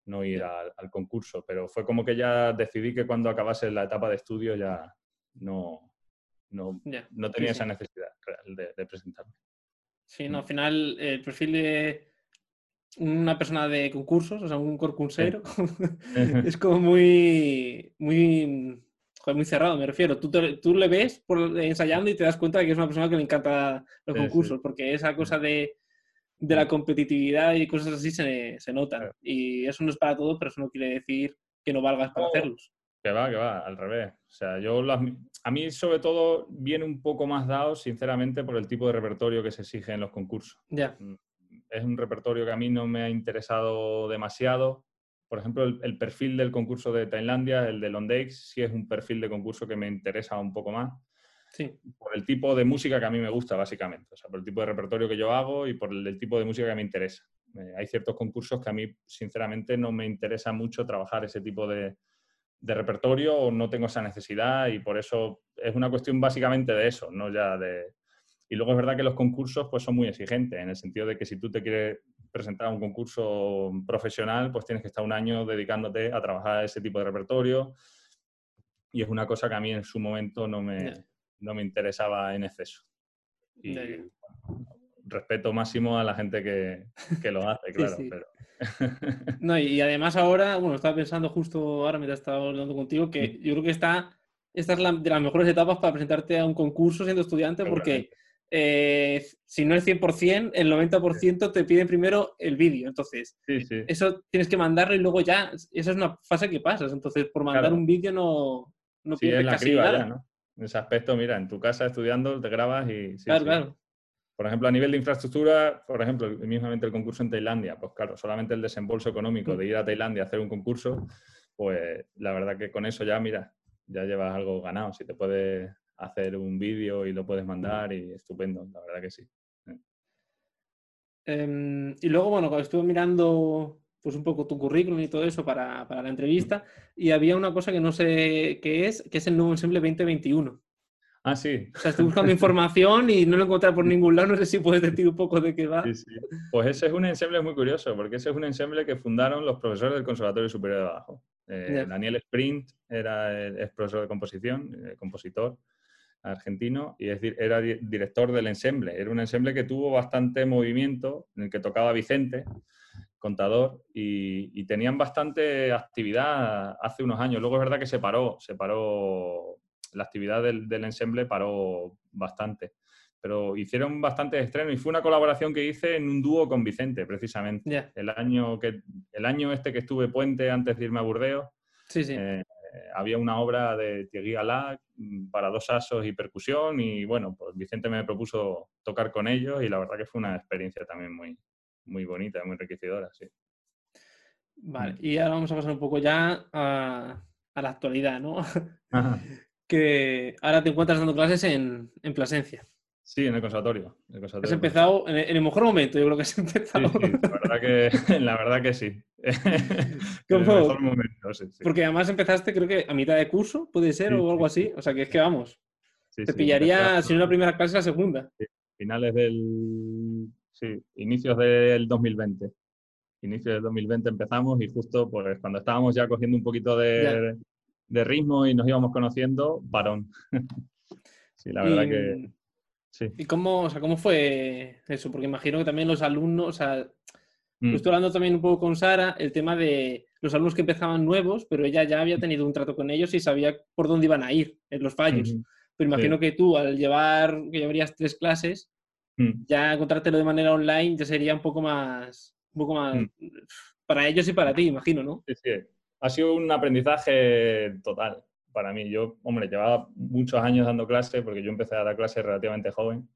no ir al, concurso. Pero fue como que ya decidí que cuando acabase la etapa de estudio ya no, no, no tenía esa necesidad real de, presentarme. Sí, no, al final el perfil de una persona de concursos, o sea, un concursero, *laughs* es *laughs* como muy, muy muy cerrado, me refiero. Tú, tú le ves por, ensayando y te das cuenta de que es una persona que le encanta los concursos, porque esa cosa de, de, la competitividad y cosas así se, se notan. Y eso no es para todos, pero eso no quiere decir que no valgas para hacerlos. Que va, que va, al revés. O sea, yo a mí sobre todo viene un poco más dado, sinceramente, por el tipo de repertorio que se exige en los concursos. Ya. Mm, es un repertorio que a mí no me ha interesado demasiado por ejemplo, el, perfil del concurso de Tailandia, el de Londakes, sí es un perfil de concurso que me interesa un poco más. Sí. Por el tipo de música que a mí me gusta, básicamente. O sea, por el tipo de repertorio que yo hago y por el, tipo de música que me interesa. Eh, hay ciertos concursos que a mí, sinceramente, no me interesa mucho trabajar ese tipo de, de, repertorio o no tengo esa necesidad y por eso es una cuestión básicamente de eso, no ya de... Y luego es verdad que los concursos pues, son muy exigentes, en el sentido de que si tú te quieres presentar un concurso profesional, pues tienes que estar un año dedicándote a trabajar ese tipo de repertorio. Y es una cosa que a mí en su momento no me, no me interesaba en exceso. Y respeto máximo a la gente que, que lo hace, *laughs* claro. Pero... *laughs* no, y además ahora, bueno, estaba pensando justo ahora mientras estaba hablando contigo que yo creo que está, esta es la, de las mejores etapas para presentarte a un concurso siendo estudiante porque eh, si no es 100%, el 90% te piden primero el vídeo. Entonces, eso tienes que mandarlo y luego ya, esa es una fase que pasas. Entonces, por mandar un vídeo no, no pierdes casi nada. ¿no? En ese aspecto, mira, en tu casa estudiando te grabas y... claro, claro. Por ejemplo, a nivel de infraestructura, por ejemplo, mismamente el concurso en Tailandia, pues claro, solamente el desembolso económico de ir a Tailandia a hacer un concurso, pues la verdad que con eso ya, mira, ya llevas algo ganado. Si te puedes hacer un vídeo y lo puedes mandar y estupendo, la verdad que sí. Em, y luego, bueno, cuando estuve mirando pues un poco tu currículum y todo eso para, la entrevista, y había una cosa que no sé qué es, que es el nuevo ensemble 2021. Ah, sí. O sea, estoy buscando información y no lo encontré por ningún lado. No sé si puedes decir un poco de qué va. Sí, sí. Pues ese es un ensemble muy curioso, porque ese es un ensemble que fundaron los profesores del Conservatorio Superior de Bajo. Eh, Daniel Sprint era es profesor de composición, eh, compositor argentino, y es, era director del ensemble. Era un ensemble que tuvo bastante movimiento, en el que tocaba Vicente, contador, y, tenían bastante actividad hace unos años. Luego es verdad que se paró, se paró, la actividad del, ensemble paró bastante. Pero hicieron bastantes estrenos y fue una colaboración que hice en un dúo con Vicente, precisamente. El, año que, el año este que estuve puente antes de irme a Burdeos, sí, sí. Eh, había una obra de Thierry Alá mm, para dos asos y percusión y bueno, pues Vicente me propuso tocar con ellos y la verdad que fue una experiencia también muy, muy bonita, muy enriquecedora, sí. Vale, mm. y ahora vamos a pasar un poco ya a, la actualidad, ¿no? *laughs* que ahora te encuentras dando clases en, en Plasencia. Sí, en el conservatorio. has empezado en el, mejor momento, yo creo que has *laughs* empezado. Sí, la, verdad que, *laughs* la verdad que sí. *laughs* en el mejor momento, sí, Porque además empezaste, creo que a mitad de curso, puede ser, o algo así. O sea, que es que vamos. te pillaría, si no la primera clase, la segunda. Finales del. Sí, inicios del 2020. Inicios del 2020 empezamos y justo pues, cuando estábamos ya cogiendo un poquito de, de ritmo y nos íbamos conociendo, varón. *laughs* sí, la verdad que ¿Y cómo, o sea, cómo fue eso? Porque imagino que también los alumnos, o sea, mm. estoy hablando también un poco con Sara, el tema de los alumnos que empezaban nuevos, pero ella ya había tenido un trato con ellos y sabía por dónde iban a ir en los fallos. Pero imagino que tú, al llevar, que llevarías tres clases, mm. ya encontrártelo de manera online ya sería un poco más, un poco más mm. para ellos y para ti, imagino, ¿no? Sí, sí. Ha sido un aprendizaje total para mí. Yo, hombre, llevaba muchos años dando clases porque yo empecé a dar clases relativamente joven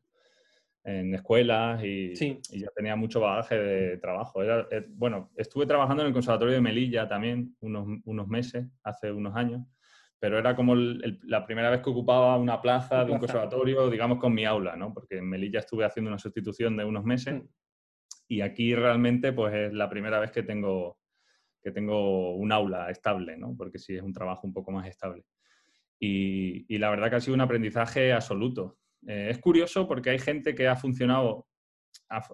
en escuelas y, ya tenía mucho bagaje de trabajo. Era, eh, bueno, estuve trabajando en el Conservatorio de Melilla también unos, unos meses, hace unos años, pero era como la primera vez que ocupaba una plaza de un conservatorio, digamos, con mi aula, ¿no? Porque en Melilla estuve haciendo una sustitución de unos meses y aquí realmente pues es la primera vez que tengo que tengo un aula estable, ¿no? porque sí es un trabajo un poco más estable. Y, la verdad que ha sido un aprendizaje absoluto. Eh, es curioso porque hay gente que ha funcionado,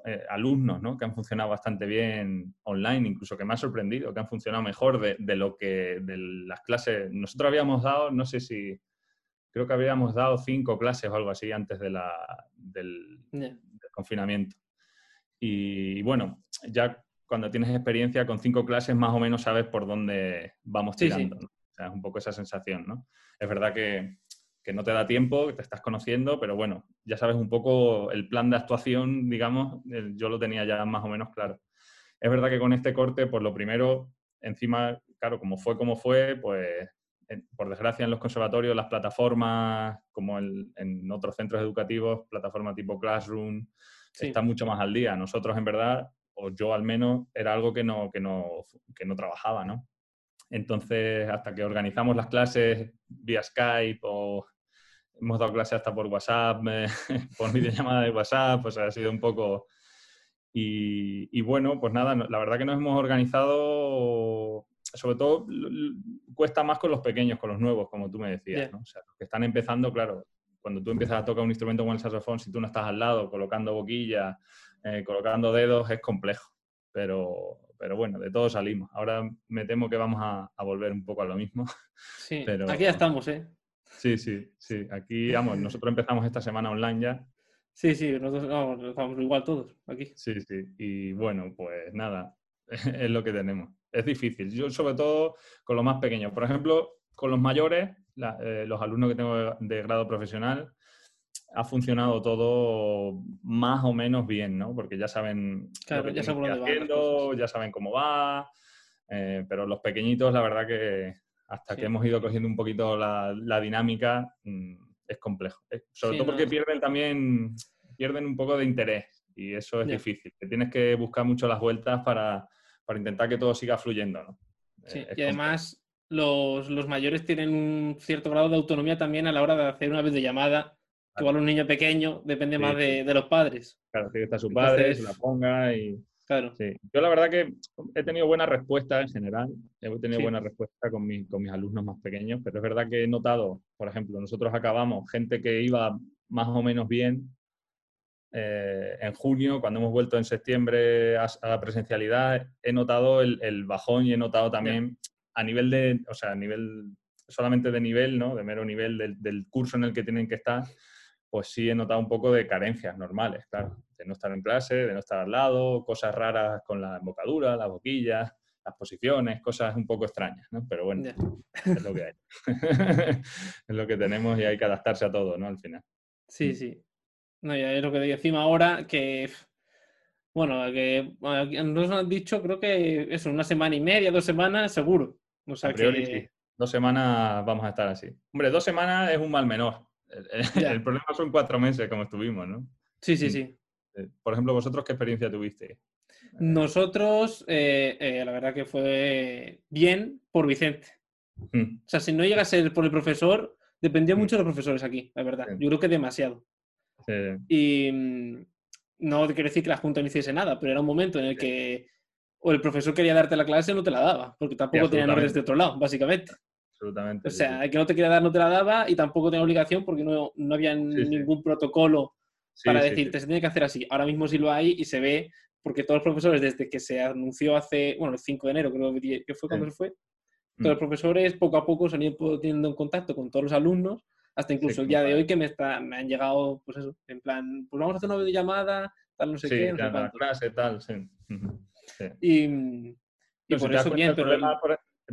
eh, alumnos ¿no? que han funcionado bastante bien online, incluso que me ha sorprendido, que han funcionado mejor de, lo que de las clases. Nosotros habíamos dado, no sé si, creo que habíamos dado cinco clases o algo así antes de la, del, confinamiento. Y, bueno, ya cuando tienes experiencia con cinco clases, más o menos sabes por dónde vamos tirando. O sea, es un poco esa sensación, ¿no? Es verdad que, que, no te da tiempo, que te estás conociendo, pero bueno, ya sabes un poco el plan de actuación, digamos, yo lo tenía ya más o menos claro. Es verdad que con este corte, pues lo primero, encima, claro, como fue como fue, pues por desgracia en los conservatorios las plataformas, como en otros centros educativos, plataformas tipo Classroom, están mucho más al día. Nosotros, en verdad, o yo al menos, era algo que no, que no, que no trabajaba, ¿no? Entonces, hasta que organizamos las clases vía Skype o hemos dado clases hasta por WhatsApp, *laughs* por videollamada de WhatsApp, pues ha sido un poco... Y, bueno, pues nada, la verdad que nos hemos organizado, sobre todo cuesta más con los pequeños, con los nuevos, como tú me decías, ¿no? O sea, los que están empezando, claro, cuando tú empiezas a tocar un instrumento como el saxofón, si tú no estás al lado colocando boquilla, eh, colocando dedos, es complejo. pero, pero bueno, de todo salimos. Ahora me temo que vamos a, volver un poco a lo mismo. *laughs* Sí, aquí ya estamos, ¿eh? Sí, sí, sí. Aquí, vamos, nosotros empezamos esta semana online ya. Sí, sí, nosotros estamos igual todos aquí. Sí, sí. Y bueno, pues nada, *laughs* es lo que tenemos. Es difícil. Yo, sobre todo, con los más pequeños. Por ejemplo, con los mayores, eh, los alumnos que tengo de grado profesional, ha funcionado todo más o menos bien, ¿no? Porque ya saben ya saben, ya saben cómo va, eh, pero los pequeñitos, la verdad que hasta que hemos ido cogiendo un poquito la, dinámica, mm, es complejo. Eh, sobre todo porque pierden también, pierden un poco de interés y eso es difícil. Te tienes que buscar mucho las vueltas para, intentar que todo siga fluyendo, ¿no? Sí, y además los, los, mayores tienen un cierto grado de autonomía también a la hora de hacer una videollamada Igual un niño pequeño depende más de, los padres. Claro, que está su padre, se la ponga y... Claro. Yo la verdad que he tenido buena respuesta en general, he tenido buena respuesta con, con mis alumnos más pequeños, pero es verdad que he notado, por ejemplo, nosotros acabamos, gente que iba más o menos bien, eh, en junio, cuando hemos vuelto en septiembre a, la presencialidad, he notado el, bajón y he notado también a nivel de, o sea, a nivel solamente de nivel, ¿no? De mero nivel del, del, curso en el que tienen que estar, pues sí he notado un poco de carencias normales, claro, de no estar en clase, de no estar al lado, cosas raras con la embocadura, las boquillas, las posiciones, cosas un poco extrañas, ¿no? Pero bueno, es lo que hay. *laughs* es lo que tenemos y hay que adaptarse a todo, ¿no? Al final. Sí, sí. No, ya es lo que encima ahora, que bueno, que nos han dicho, creo que eso, una semana y media, dos semanas, seguro. O sea que... Dos semanas vamos a estar así. Hombre, dos semanas es un mal menor. *laughs* El, problema son cuatro meses, como estuvimos, ¿no? Sí, sí, sí. Eh, por ejemplo, vosotros, ¿qué experiencia tuviste? Nosotros, eh, eh, la verdad que fue bien por Vicente. Hmm. O sea, si no llega a ser por el profesor, dependía hmm. mucho de los profesores aquí, la verdad. Yo creo que demasiado. Y mm, no quiero decir que la Junta no hiciese nada, pero era un momento en el que o el profesor quería darte la clase o no te la daba, porque tampoco tenía órdenes de otro lado, básicamente absolutamente. O sea, el que no te quiera dar no te la daba y tampoco tenía obligación porque no, no había ningún protocolo para decirte se tiene que hacer así. Ahora mismo sí lo hay y se ve porque todos los profesores, desde que se anunció hace, bueno, el 5 de enero creo que fue cuando se fue, todos los mm. profesores poco a poco se han ido teniendo en contacto con todos los alumnos, hasta incluso el día de hoy que me, está, me han llegado, pues eso, en plan, pues vamos a hacer una videollamada, tal, no sé qué. No sé clase, tal, sí. Y, y por eso bien, pero... El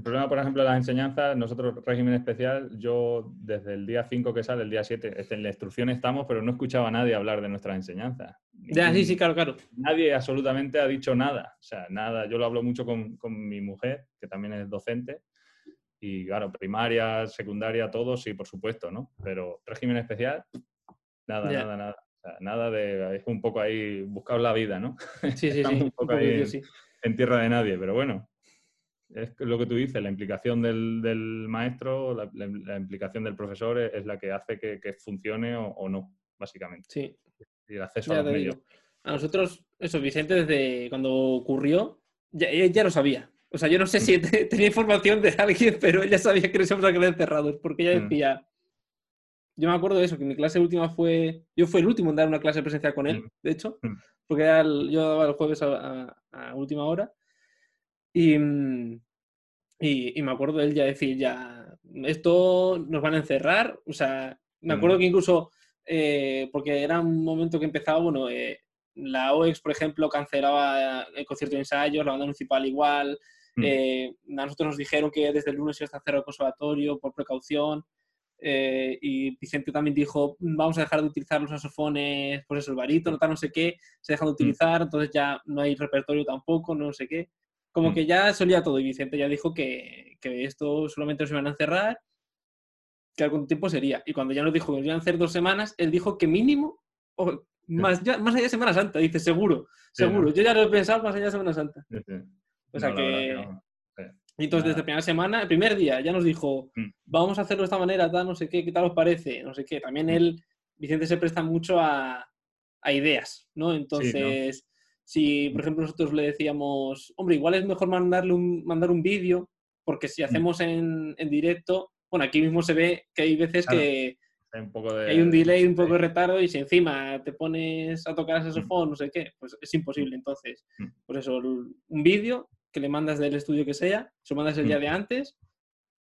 problema, por ejemplo, de las enseñanzas, nosotros, régimen especial, yo desde el día 5 que sale, el día 7, este, en la instrucción estamos, pero no escuchaba a nadie hablar de nuestras enseñanzas. Ya, sí, sí, claro, claro. Nadie absolutamente ha dicho nada. O sea, nada. Yo lo hablo mucho con, mi mujer, que también es docente, y claro, primaria, secundaria, todo, sí, por supuesto, ¿no? Pero régimen especial, nada, nada, nada. O sea, nada de, es un poco ahí, buscar la vida, ¿no? Sí, sí, *laughs* sí. un poco, ahí en tierra de nadie, pero bueno, es lo que tú dices, la implicación del, maestro, la, implicación del profesor es, la que hace que, funcione o, no, básicamente. Sí. Y el acceso a los medios. A nosotros, eso, Vicente, desde cuando ocurrió, ya, ya lo sabía. O sea, yo no sé si mm. tenía información de alguien, *laughs* pero ella sabía que nos íbamos a quedar encerrados, porque ella mm. decía... Yo me acuerdo de eso, que mi clase última fue... Yo fui el último en dar una clase presencial con él, mm. de hecho, porque yo daba el jueves a última hora Mm, y, y, me acuerdo de él ya decir, ya, esto nos van a encerrar. O sea, me acuerdo mm. que incluso, eh, porque era un momento que empezaba, bueno, eh, la OEX, por ejemplo, cancelaba el concierto de ensayos, la banda municipal igual. Mm. Eh, a nosotros nos dijeron que desde el lunes iba a estar cerrado el conservatorio por precaución. y Vicente también dijo, vamos a dejar de utilizar los saxofones, pues eso, el barítono, tal, no sé qué, se dejan de utilizar, entonces ya no hay repertorio tampoco, no sé qué. Como mm. que ya solía todo y Vicente ya dijo que, que esto solamente se iban a encerrar, que algún tiempo sería. Y cuando ya nos dijo que nos iban a hacer dos semanas, él dijo que mínimo, o más, ya, más allá de Semana Santa, dice seguro, seguro. Yo ya lo he pensado más allá de Semana Santa. O sea que... Y entonces, desde la primera semana, el primer día, ya nos dijo, mm. vamos a hacerlo de esta manera, tal, no sé qué, qué tal os parece, no sé qué. También mm. él, Vicente se presta mucho a, a ideas, ¿no? Entonces, si, por ejemplo, nosotros le decíamos, hombre, igual es mejor mandarle un, mandar un vídeo, porque si mm. hacemos en, en, directo, bueno, aquí mismo se ve que hay veces que, hay un poco de... Hay un delay, un poco de retardo y si encima te pones a tocar el saxofón, no sé qué, pues es imposible. Entonces, Mm. por eso, un vídeo que le mandas del estudio que sea, se lo mandas el día Mm. de antes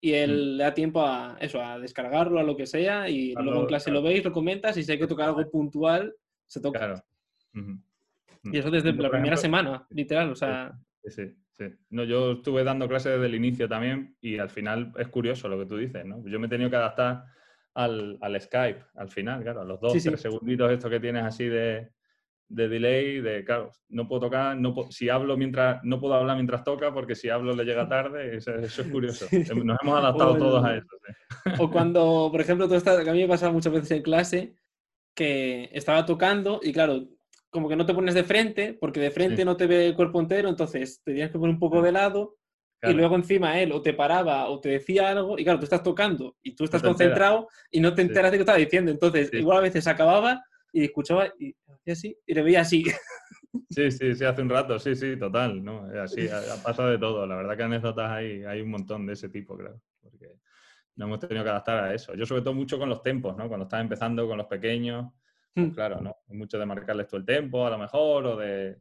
y él le da tiempo a eso, a descargarlo, a lo que sea y Claro, luego en clase claro. lo veis, lo comentas y si hay que tocar algo puntual, se toca. Claro. Y eso desde la primera ejemplo, semana, literal, o sea... Sí, sí, sí. No, yo estuve dando clases desde el inicio también y al final es curioso lo que tú dices, ¿no? Yo me he tenido que adaptar al, al Skype, al final, claro, a los dos, Sí, tres segunditos estos que tienes así de, de delay, de, claro, no puedo tocar, no puedo- si hablo mientras, no puedo hablar mientras toca porque si hablo le llega tarde, eso, eso es curioso. *laughs* Nos hemos adaptado todos a eso. sí. O cuando, por ejemplo, tú estás, que a mí me pasa muchas veces en clase que estaba tocando y claro, como que no te pones de frente, porque de frente Sí. no te ve el cuerpo entero, entonces te tienes que poner un poco de lado y Claro. luego encima él o te paraba o te decía algo y claro, tú estás tocando y tú estás enteras. concentrado y no te Sí. enteras de qué estaba diciendo. Entonces, Sí. igual a veces acababa y escuchaba y hacía así y le veía así. Sí, sí, sí, hace un rato, sí, sí, total, ¿no? Así, ha, ha pasado de todo. La verdad que anécdotas hay, hay un montón de ese tipo, claro. Porque nos hemos tenido que adaptar a eso. Yo sobre todo mucho con los tempos, ¿no? Cuando estás empezando con los pequeños, pues Mm. claro, ¿no? Mucho de marcarles tú el tempo, a lo mejor, o de...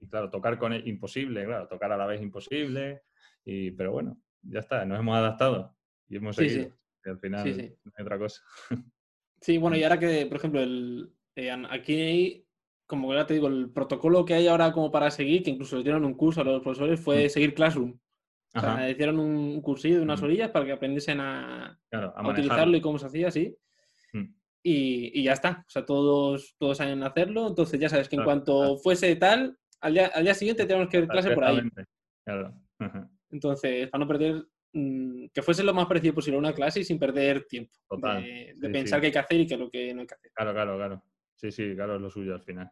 Y claro, tocar con él, imposible, claro, tocar a la vez imposible. Y, pero bueno, ya está, nos hemos adaptado y hemos Sí, seguido. sí. Y al final Sí, sí. no hay otra cosa. Sí, bueno, y *laughs* ahora que, por ejemplo, el, eh, aquí, como ya te digo, el protocolo que hay ahora como para seguir, que incluso les dieron un curso a los profesores, fue Mm. seguir Classroom. O sea, hicieron un cursillo de unas Mm. orillas para que aprendiesen a, claro, a a utilizarlo y cómo se hacía, así. Y, y ya está. O sea, todos, todos saben hacerlo. Entonces ya sabes que en Claro, cuanto claro. fuese tal, al día, al día siguiente tenemos que ir clase por ahí. Claro. Ajá. Entonces, para no perder, mm, que fuese lo más parecido posible a una clase y sin perder tiempo. Total, De, de sí, pensar sí. qué hay que hacer y qué es lo que no hay que hacer. Claro, claro, claro. Sí, sí, claro, es lo suyo al final.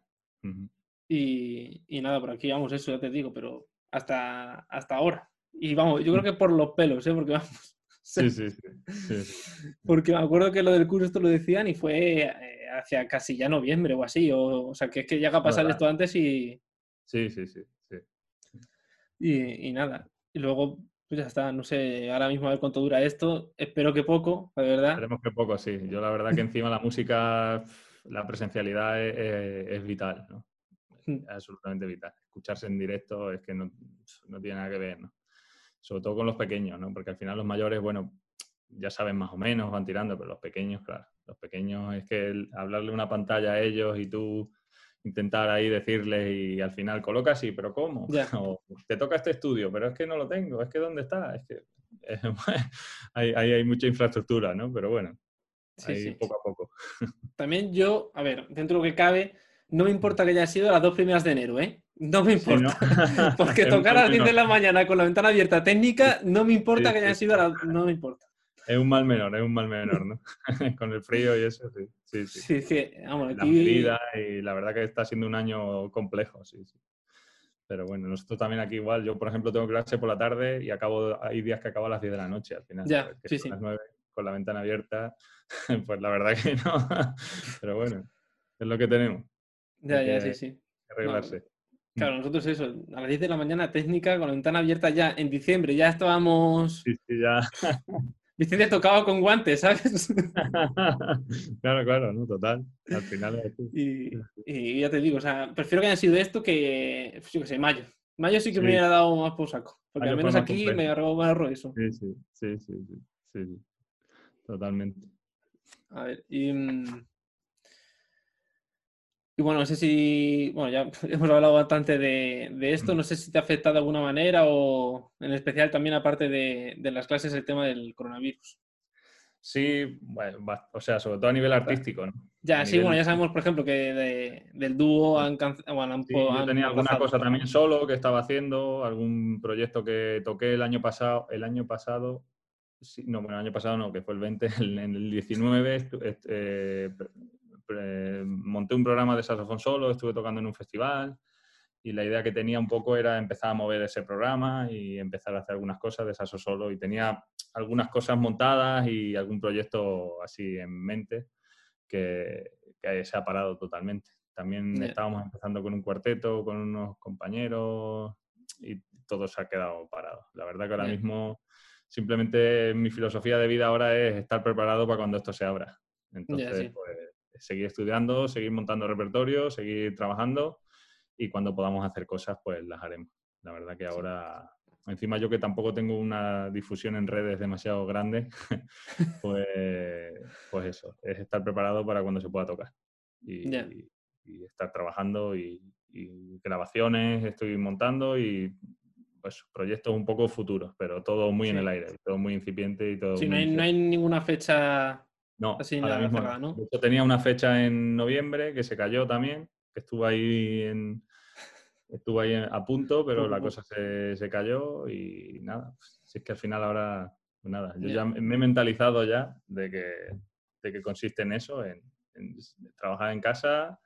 Y, y nada, por aquí vamos, eso ya te digo, pero hasta, hasta ahora. Y vamos, yo creo que por los pelos, ¿eh? Porque vamos. Sí, sí, sí. sí, sí. Porque me acuerdo que lo del curso esto lo decían y fue eh, hacia casi ya noviembre o así. O, o sea, que es que llega a pasar verdad. esto antes y, Sí, sí, sí, sí. y, y nada. Y luego, pues ya está, no sé, ahora mismo a ver cuánto dura esto. Espero que poco, la verdad. Esperemos que poco, sí. Yo la verdad que encima la música, la presencialidad es, es- es vital, ¿no? Mm. Es absolutamente vital. Escucharse en directo es que no, no tiene nada que ver, ¿no? Sobre todo con los pequeños, ¿no? Porque al final los mayores, bueno, ya saben más o menos, van tirando, pero los pequeños, claro. Los pequeños es que el- hablarle una pantalla a ellos y tú intentar ahí decirles y al final coloca así, pero ¿cómo? *laughs* O te toca este estudio, pero es que no lo tengo, es que ¿dónde está? Es que *laughs* ahí hay, hay mucha infraestructura, ¿no? Pero bueno, Sí, ahí sí. poco a poco. *laughs* También yo, a ver, dentro de lo que cabe, no me importa que haya sido las dos primeras de enero, ¿eh? No me Sí, ¿no? importa. *laughs* Porque tocar a las un 10 de la mañana con la ventana abierta técnica, no me importa Sí, que hayan sí, sido las... No me importa. Es un mal menor, es un mal menor, ¿no? *laughs* Con el frío y eso, sí. Sí, sí. Sí, es que, vamos, aquí... medidas y la verdad que está siendo un año complejo, sí, sí. Pero bueno, nosotros también aquí igual. Yo, por ejemplo, tengo clase por la tarde y acabo, hay días que acabo a las 10 de la noche al final. Ya, sí, sí. las 9 con la ventana abierta. *laughs* Pues la verdad que no. Pero bueno, es lo que tenemos, Ya, ya, sí, sí. arreglarse. Claro, nosotros eso, a las 10 de la mañana técnica, con la ventana abierta ya en diciembre, ya estábamos... Sí, sí, ya. *laughs* Vicente tocaba con guantes, ¿sabes? *laughs* claro, claro, no, total. Al final y, y ya te digo, o sea, prefiero que haya sido esto que, yo qué sé, mayo. Mayo sí que me hubiera dado más por saco. Porque Mayo al menos aquí me agarró, agarró eso. Sí, sí, sí, sí, sí, sí, sí. Totalmente. A ver, y, mm, y bueno, no sé si, bueno, ya *laughs* hemos hablado bastante de, de esto, Mm. no sé si te ha afectado de alguna manera o en especial también aparte de, de las clases el tema del coronavirus. Sí, bueno, o sea, sobre todo a nivel artístico, ¿no? Ya, A sí, bueno, ya sabemos, por ejemplo, que de- del dúo han, canc- bueno, han Sí, po- yo tenía alguna cosa también solo que estaba haciendo, algún proyecto que toqué el año pasado, el año pasado, sí, no, bueno, el año pasado no, que fue el 20, *laughs* el- en el 19 estu- est- eh, monté un programa de saxofón solo, estuve tocando en un festival y la idea que tenía un poco era empezar a mover ese programa y empezar a hacer algunas cosas de saxo solo y tenía algunas cosas montadas y algún proyecto así en mente que, que se ha parado totalmente. También Ya. estábamos empezando con un cuarteto, con unos compañeros y todo se ha quedado parado. La verdad que ahora Ya. mismo simplemente mi filosofía de vida ahora es estar preparado para cuando esto se abra. Entonces, pues, seguir estudiando, seguir montando repertorio, seguir trabajando y cuando podamos hacer cosas, pues las haremos. La verdad que ahora, encima yo que tampoco tengo una difusión en redes demasiado grande, *laughs* pues, pues eso, es estar preparado para cuando se pueda tocar. Y, estar trabajando y, grabaciones estoy montando y pues proyectos un poco futuros, pero todo muy en el aire, todo muy incipiente y todo. Sí, no hay, no hay, ninguna fecha no, así ahora mismo ¿no? Yo tenía una fecha en noviembre que se cayó también, que estuvo ahí en, estuvo ahí a punto, pero la cosa se, se cayó y nada, si es que al final ahora, pues nada, yo ya me he mentalizado ya de que, de que consiste en eso, en, trabajar en casa,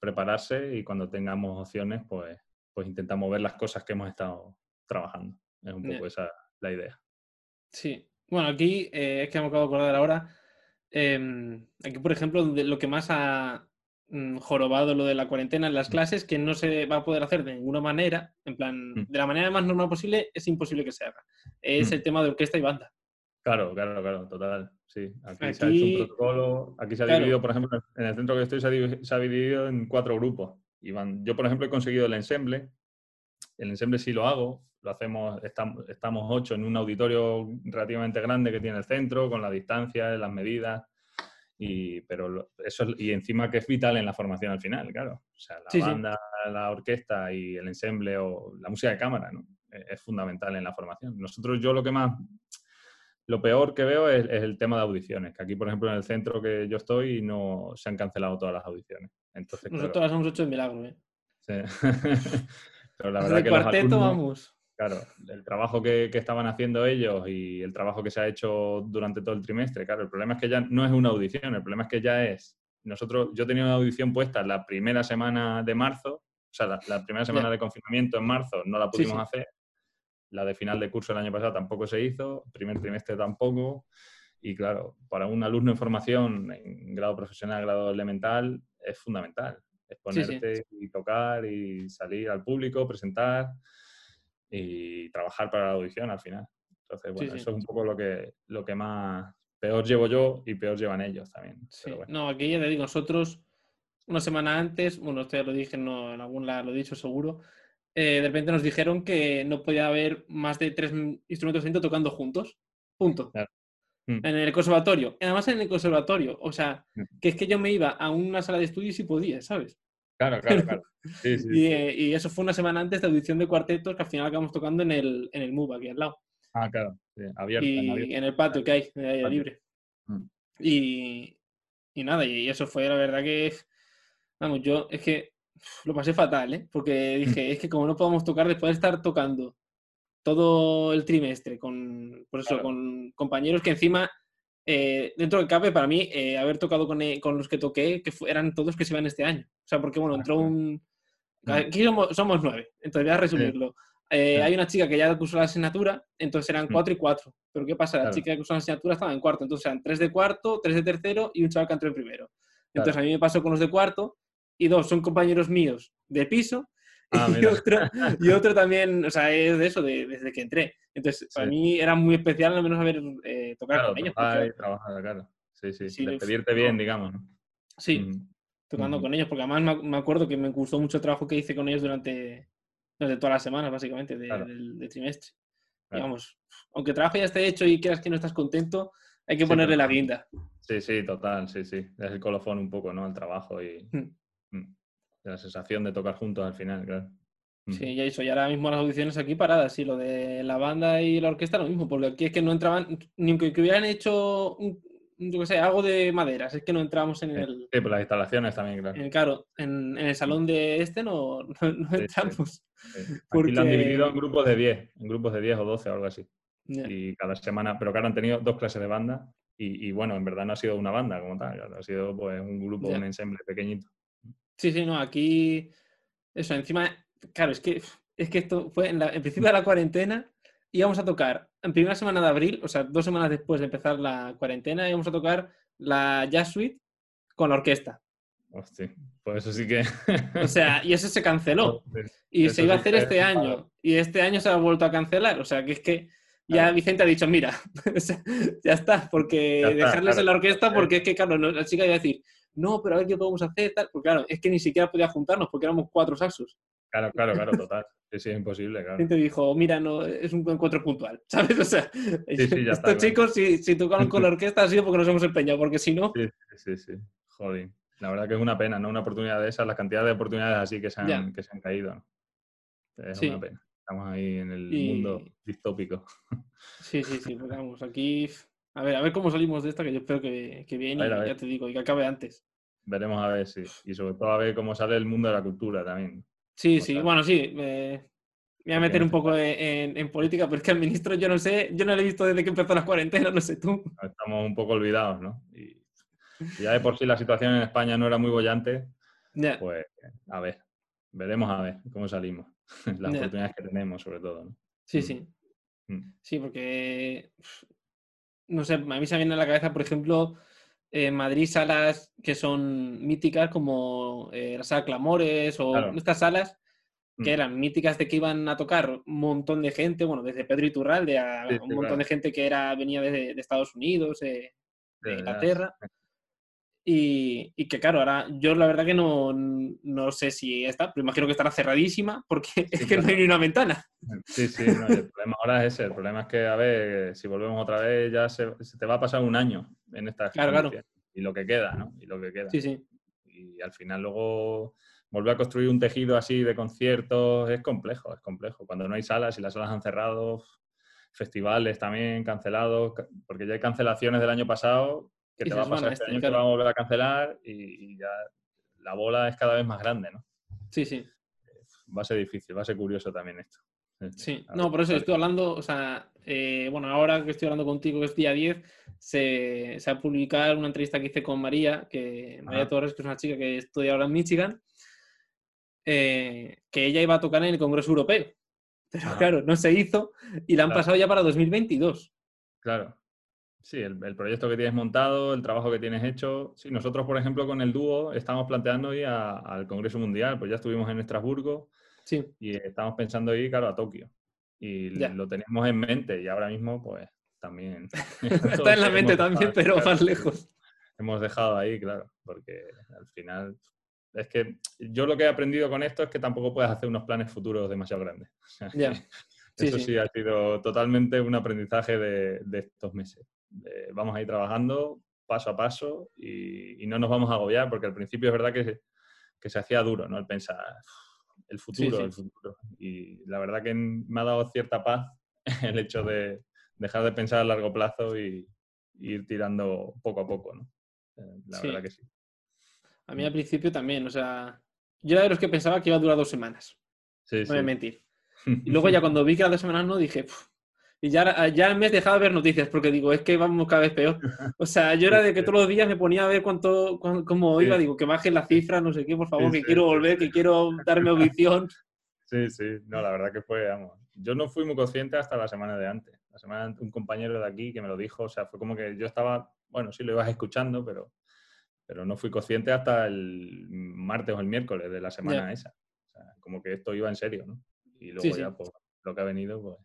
prepararse y cuando tengamos opciones, pues, pues intentamos ver las cosas que hemos estado trabajando. Es un poco esa la idea. Sí. Bueno, aquí eh, es que me acabo de acordar ahora. Em, aquí, por ejemplo, lo que más ha, Mm, jorobado lo de la cuarentena en las mm. clases, que no se va a poder hacer de ninguna manera, en plan, mm. de la manera más normal posible, es imposible que se haga. Es el tema de orquesta y banda. Claro, claro, claro, total. Sí, aquí, se ha hecho un protocolo, aquí se ha dividido, por ejemplo, en el centro que estoy se ha, dividido, en cuatro grupos. yo, por ejemplo, he conseguido el ensemble. El ensemble sí lo hago, lo hacemos, estamos, estamos ocho en un auditorio relativamente grande que tiene el centro, con la distancia, las medidas. Y, pero eso, y encima que es vital en la formación al final, claro. O sea, la banda, la orquesta y el ensemble o la música de cámara, ¿no? E, es, fundamental en la formación. Nosotros, yo lo que más, lo peor que veo es, el tema de audiciones, que aquí, por ejemplo, en el centro que yo estoy, no se han cancelado todas las audiciones. Entonces, Nosotros las hemos hecho en milagro, ¿eh? Sí. *laughs* pero la verdad que cuarteto, vamos. Claro, el trabajo que, estaban haciendo ellos y el trabajo que se ha hecho durante todo el trimestre, claro, el problema es que ya no es una audición, el problema es que ya es, nosotros, yo tenía una audición puesta la primera semana de marzo, o sea, la, primera semana de confinamiento en marzo no la pudimos hacer, la de final de curso el año pasado tampoco se hizo, primer trimestre tampoco, y claro, para un alumno en formación en grado profesional, grado elemental, es fundamental, exponerte y tocar y salir al público, presentar y trabajar para la audición al final. Entonces, bueno, eso es un poco lo que, lo que más peor llevo yo y peor llevan ellos también. No, aquí ya te digo, nosotros una semana antes, bueno, esto ya lo dije, no, en algún lado lo he dicho seguro, eh, de repente nos dijeron que no podía haber más de tres instrumentos de tocando juntos. Punto. Mm. En el conservatorio. Además en el conservatorio. O sea, mm. que es que yo me iba a una sala de estudios y podía, ¿sabes? Claro, claro, claro. Eh, y, eso fue una semana antes de audición de cuartetos que al final acabamos tocando en el, en el MUB, aquí al lado. Ah, claro, abierto. Y en, el patio que hay, ahí libre. Mm. Y, y, nada, y eso fue la verdad que, vamos, yo es que lo pasé fatal, ¿eh? Porque dije, *laughs* es que como no podemos tocar después de estar tocando todo el trimestre con, por eso, con compañeros que encima eh, dentro del cabe, para mí, eh, haber tocado con, eh, con, los que toqué, que eran todos que se iban este año. O sea, porque, bueno, entró un... Aquí somos, nueve, entonces voy a resumirlo. Hay una chica que ya puso la asignatura, entonces eran mm. cuatro y cuatro. Pero ¿qué pasa? La chica que puso la asignatura estaba en cuarto, entonces eran tres de cuarto, tres de tercero y un chaval que entró en primero. Entonces a mí me pasó con los de cuarto y dos son compañeros míos de piso Ah, *laughs* y, otro, y, otro, también, o sea, es de eso, de, desde que entré. Entonces, para mí era muy especial al menos haber eh, tocado con ellos. trabajar, claro. Sí, sí, sí despedirte bien, digamos. Sí, mm. tocando con ellos, porque además me, acuerdo que me gustó mucho el trabajo que hice con ellos durante, durante todas las semanas, básicamente, del, trimestre. Digamos, aunque el trabajo ya esté hecho y creas que no estás contento, hay que ponerle la guinda. Sí, sí, total, sí, sí. Es el colofón un poco, ¿no? El trabajo y... Hmm. Mm la sensación de tocar juntos al final, claro. Sí, ya eso, y ahora mismo las audiciones aquí paradas, sí, lo de la banda y la orquesta lo mismo, porque aquí es que no entraban, ni aunque hubieran hecho, yo qué sé, algo de maderas, es que no entramos en el... Sí, pues las instalaciones también, claro. En, claro, en, el salón de este no, no, entramos. Aquí lo han dividido en grupos de 10, en grupos de 10 o 12 o algo así. Y cada semana, pero claro, han tenido dos clases de banda y, bueno, en verdad no ha sido una banda como tal, ha sido pues un grupo, un ensemble pequeñito. Sí, sí, no, aquí. Eso, encima. Claro, es que, es que esto fue en, el principio de la cuarentena. Íbamos a tocar en primera semana de abril, o sea, dos semanas después de empezar la cuarentena, íbamos a tocar la Jazz Suite con la orquesta. Hostia, pues eso sí que. o sea, y eso se canceló. *laughs* Y se iba a hacer este año. Y este año se ha vuelto a cancelar. O sea, que es que. ya Vicente ha dicho, mira, *laughs* ya está, porque dejarles en la orquesta, porque es que, claro, la chica iba a decir, no, pero a ver qué podemos hacer, tal. Porque claro, es que ni siquiera podía juntarnos porque éramos cuatro saxos. Claro, claro, claro, total. Sí, sí, es imposible, claro. Gente dijo, mira, no, es un encuentro puntual, *laughs* ¿sabes? O sea, *laughs* estos chicos, si, si tocaron con la orquesta ha sido porque nos hemos empeñado, porque si no... Sí, sí, sí, joder. La verdad que es una pena, ¿no? Una oportunidad de esas, la cantidad de oportunidades así que se han, que se han caído. Es una pena. Estamos ahí en el mundo distópico. Sí, sí, sí, pues vamos, aquí a ver, a ver cómo salimos de esta, que yo espero que, que bien y ya te digo, y que acabe antes. Veremos a ver, sí. Y sobre todo a ver cómo sale el mundo de la cultura también. Sí, sí, bueno, sí. Me voy a meter un poco en, política, pero es que al ministro yo no sé, yo no lo he visto desde que empezó la cuarentena, no sé tú. Estamos un poco olvidados, ¿no? Y, ya de por sí la situación en España no era muy bollante, pues a ver, veremos a ver cómo salimos. *laughs* Las oportunidades que tenemos, sobre todo. ¿no? Sí, mm. sí. Mm. Sí, porque no sé, a mí se me viene a la cabeza, por ejemplo, en Madrid salas que son míticas como eh, la sala Clamores o estas salas que mm. eran míticas de que iban a tocar un montón de gente, bueno, desde Pedro Iturralde a un montón de gente que era venía de, Estados Unidos, de Inglaterra. Y, que claro, ahora yo la verdad que no, no, sé si está, pero imagino que estará cerradísima porque *laughs* es que no hay ni una ventana. Sí, sí, el problema ahora es ese. El problema es que, a ver, si volvemos otra vez, ya se, te va a pasar un año en esta claro, claro. Y lo que queda, ¿no? Y lo que queda. Sí, sí. Y al final luego volver a construir un tejido así de conciertos es complejo, es complejo. Cuando no hay salas y las salas han cerrado, festivales también cancelados, porque ya hay cancelaciones del año pasado que te va a pasar este año que vamos a volver a cancelar y, ya la bola es cada vez más grande, ¿no? Sí, sí. Va a ser difícil, va a ser curioso también esto. Sí, no, por eso estoy hablando, o sea, eh, bueno, ahora que estoy hablando contigo, que es día 10, se, se, ha publicado una entrevista que hice con María, que María Torres, que es una chica que estudia ahora en Michigan, eh, que ella iba a tocar en el Congreso Europeo. Pero claro, no se hizo y la han pasado ya para 2022. Claro. Sí, el, proyecto que tienes montado, el trabajo que tienes hecho. Sí, nosotros, por ejemplo, con el dúo estamos planteando ir al Congreso Mundial, pues ya estuvimos en Estrasburgo sí. y estamos pensando ir, claro, a Tokio. Y lo teníamos en mente y ahora mismo, pues también. *laughs* *laughs* Está en la mente también, pero más lejos. Hemos dejado ahí, claro, porque al final es que yo lo que he aprendido con esto es que tampoco puedes hacer unos planes futuros demasiado grandes. *laughs* Eso sí, ha sido totalmente un aprendizaje de estos meses. Eh, vamos a ir trabajando paso a paso y, no nos vamos a agobiar, porque al principio es verdad que, que se hacía duro, ¿no? El pensar, el futuro, el futuro. Y la verdad que me ha dado cierta paz *laughs* el hecho de dejar de pensar a largo plazo y, ir tirando poco a poco, ¿no? Eh, la verdad que sí. A mí al principio también, o sea, yo era de los que pensaba que iba a durar dos semanas. no voy a mentir. *laughs* Y luego ya cuando vi que era dos semanas no, dije, y ya, ya me he dejado de ver noticias porque digo, es que vamos cada vez peor. O sea, yo era de que todos los días me ponía a ver cuánto, cómo iba, digo, que bajen la cifra, no sé qué, por favor, que quiero volver, que quiero darme audición. Sí, sí, no, la verdad que fue, vamos, yo no fui muy consciente hasta la semana de antes. La semana un compañero de aquí que me lo dijo, o sea, fue como que yo estaba, bueno, sí lo ibas escuchando, pero, pero no fui consciente hasta el martes o el miércoles de la semana esa. O sea, como que esto iba en serio, ¿no? Y luego ya, pues, lo que ha venido, pues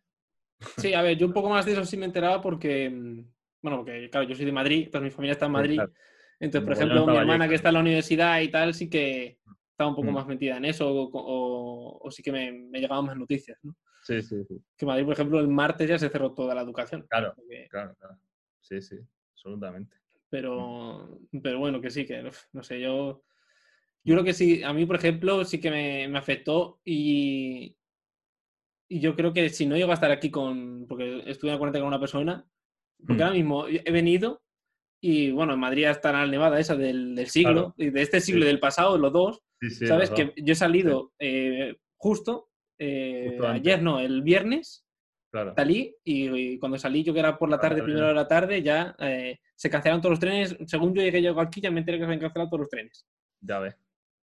Sí, a ver, yo un poco más de eso sí me enteraba porque, mm, bueno, porque claro, yo soy de Madrid, toda mi familia está en Madrid. Entonces, por ejemplo, mi hermana que está en la universidad y tal, sí que estaba un poco mm. más metida en eso o, sí que me, me, llegaban más noticias, ¿no? Sí, sí, sí. Que Madrid, por ejemplo, el martes ya se cerró toda la educación. Claro, claro, claro. Sí, sí, absolutamente. Pero, pero bueno, que sí, que no sé, yo... Yo creo que sí, a mí, por ejemplo, sí que me, me afectó y, y yo creo que si no llego a estar aquí con, porque estuve en cuarentena con una persona, porque ahora mm. mismo he venido y bueno, en Madrid está la nevada esa del, del siglo, y de este siglo y del pasado, los dos, ¿sabes? Que yo he salido eh, justo, eh, ayer no, el viernes, salí y, cuando salí yo que era por la tarde, primero de la tarde, ya eh, se cancelaron todos los trenes, según yo llegué yo aquí ya me enteré que se han cancelado todos los trenes. Ya ves.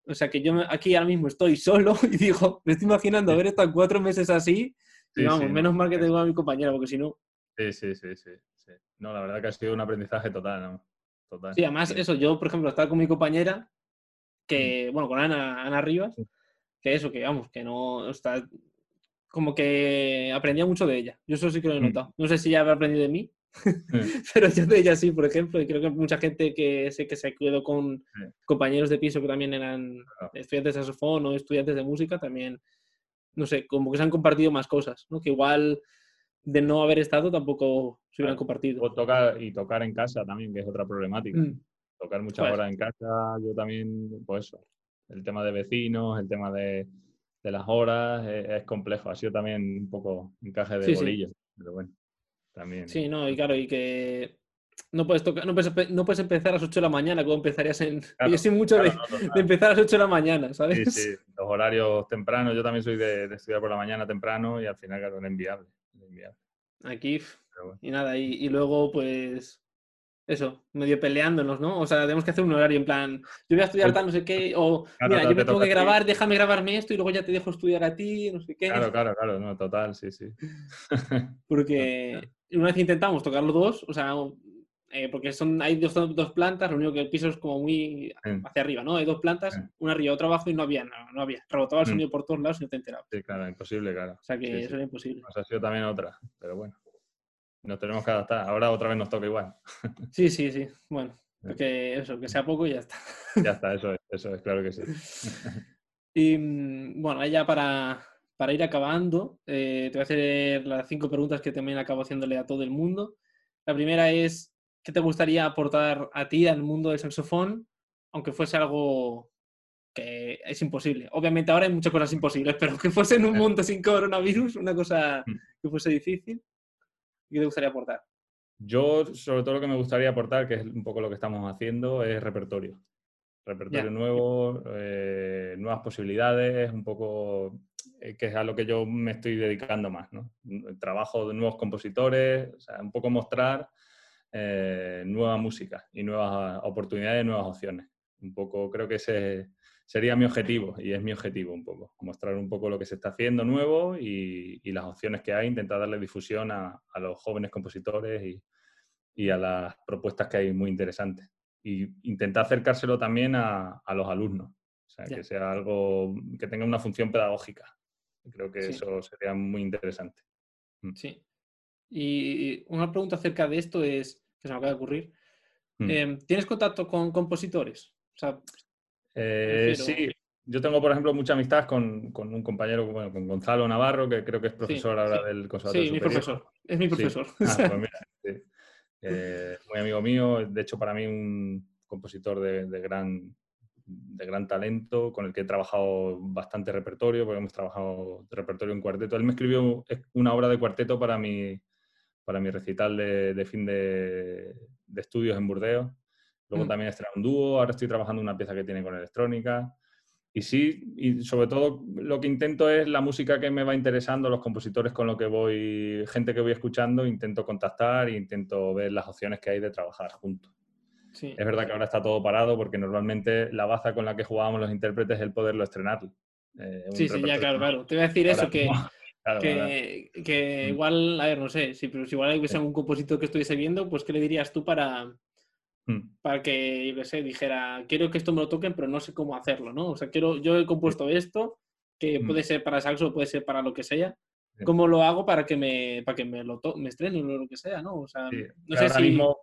O sea que yo aquí ahora mismo estoy solo *laughs* y digo, me estoy imaginando haber estado cuatro meses así. y vamos, menos mal que tengo a mi compañera, porque si no. Sí, sí, sí, sí, No, la verdad que ha sido un aprendizaje total, ¿no? Total. Sí, además, eso, yo, por ejemplo, estaba con mi compañera, que, mm. bueno, con Ana, Ana Rivas, que eso, que vamos, que no está como que aprendía mucho de ella. Yo eso sí que lo he Mm. notado. No sé si ya habrá aprendido de mí, Mm. *laughs* pero yo de ella sí, por ejemplo, y creo que mucha gente que sé que se quedó con Sí. compañeros de piso que también eran Claro. estudiantes de saxofón o estudiantes de música, también, no sé, como que se han compartido más cosas, ¿no? Que igual de no haber estado tampoco se hubieran Claro. compartido. O tocar, y tocar en casa también, que es otra problemática. Mm, Tocar muchas Pues. horas en casa, yo también, pues eso. El tema de vecinos, el tema de, de las horas, es, es complejo. Ha sido también un poco encaje de Sí, sí. bolillo, pero bueno, también. Sí, no, y claro, y que no puedes, tocar, no, puedes, no puedes empezar a las 8 de la mañana como empezarías en... *laughs* Claro, yo soy mucho claro, de, no, total. de empezar a las 8 de la mañana, ¿sabes? Sí, sí, *laughs* los horarios tempranos. Yo también soy de, de estudiar por la mañana temprano y al final, claro, era inviable. era inviable, Aquí, bueno. y nada, y, y luego pues eso, medio peleándonos, ¿no? O sea, tenemos que hacer un horario en plan, yo voy a estudiar Pues- tal, no sé qué, o Claro, mira, yo me te tengo que grabar, déjame grabarme esto y luego ya te dejo estudiar a ti, no sé qué. Claro, claro, claro, no, total, sí, sí. *laughs* Porque una vez intentamos tocar los dos, o sea, eh, porque son, hay dos, dos plantas, lo único que el piso es como muy hacia arriba, ¿no? Hay dos plantas, una arriba, otra abajo y no había nada, no había. Rebotaba el Mm. sonido por todos lados y no te enterabas. Sí, claro, imposible, claro. O sea que Sí, sí. eso era imposible. Pues ha sido también otra, pero bueno. Nos tenemos que adaptar. Ahora otra vez nos toca igual. *laughs* Sí, sí, sí. Bueno, que eso, que sea poco y ya está. Ya está, eso es, eso es, claro que sí. *laughs* Y mm, bueno, ya para, para ir acabando, eh, te voy a hacer las cinco preguntas que también acabo haciéndole a todo el mundo. La primera es, ¿qué te gustaría aportar a ti al mundo del saxofón, aunque fuese algo que es imposible? Obviamente ahora hay muchas cosas imposibles, pero que fuese en un *laughs* mundo sin coronavirus, una cosa Mm. que fuese difícil, ¿qué te gustaría aportar? Yo, sobre todo, lo que me gustaría aportar, que es un poco lo que estamos haciendo, es repertorio. Repertorio nuevo, eh, nuevas posibilidades, un poco eh, que es a lo que yo me estoy dedicando más, trabajo de nuevos compositores, o sea, un poco mostrar eh, nueva música y nuevas oportunidades, nuevas opciones. Un poco, creo que ese sería mi objetivo y es mi objetivo un poco, mostrar un poco lo que se está haciendo nuevo y, y las opciones que hay, intentar darle difusión a, a los jóvenes compositores y, y a las propuestas que hay muy interesantes. Y intentar acercárselo también a, a los alumnos, o sea, que sea algo que tenga una función pedagógica. Creo que Sí. eso sería muy interesante. Sí. Y una pregunta acerca de esto es, que se me acaba de ocurrir, Mm. em, ¿tienes contacto con compositores? O sea, Eh, Sí, yo tengo, por ejemplo, mucha amistad con, con un compañero, bueno, con Gonzalo Navarro, que creo que es profesor ahora sí. del Conservatorio sí, mi Superior. profesor. Es mi Sí. profesor. Ah, pues *laughs* mira. Eh, muy amigo mío, de hecho para mí un compositor de, de gran, de gran talento, con el que he trabajado bastante repertorio, porque hemos trabajado repertorio en cuarteto. Él me escribió una obra de cuarteto para mi, para mi recital de, de fin de, de estudios en Burdeos. Luego Mm. también estrené un dúo, ahora estoy trabajando una pieza que tiene con electrónica. Y sí, y sobre todo lo que intento es la música que me va interesando, los compositores con los que voy, gente que voy escuchando, intento contactar e intento ver las opciones que hay de trabajar juntos. Sí. Es verdad que ahora está todo parado porque normalmente la baza con la que jugábamos los intérpretes es el poderlo estrenar. Eh, Sí, sí, ya, claro, claro. Te voy a decir Ahora eso, que, *laughs* claro, que, que Mm. igual, a ver, no sé, si, pero si igual hubiese algún compositor que estuviese viendo, pues ¿qué le dirías tú para, Mm, para que, yo qué sé, dijera, quiero que esto me lo toquen, pero no sé cómo hacerlo, ¿no? O sea, quiero, yo he compuesto esto, que Mm. puede ser para saxo, puede ser para lo que sea. Sí. ¿Cómo lo hago para que me, para que me lo me estrenen o lo que sea, ¿no? O sea, sí. no sé ahora si... mismo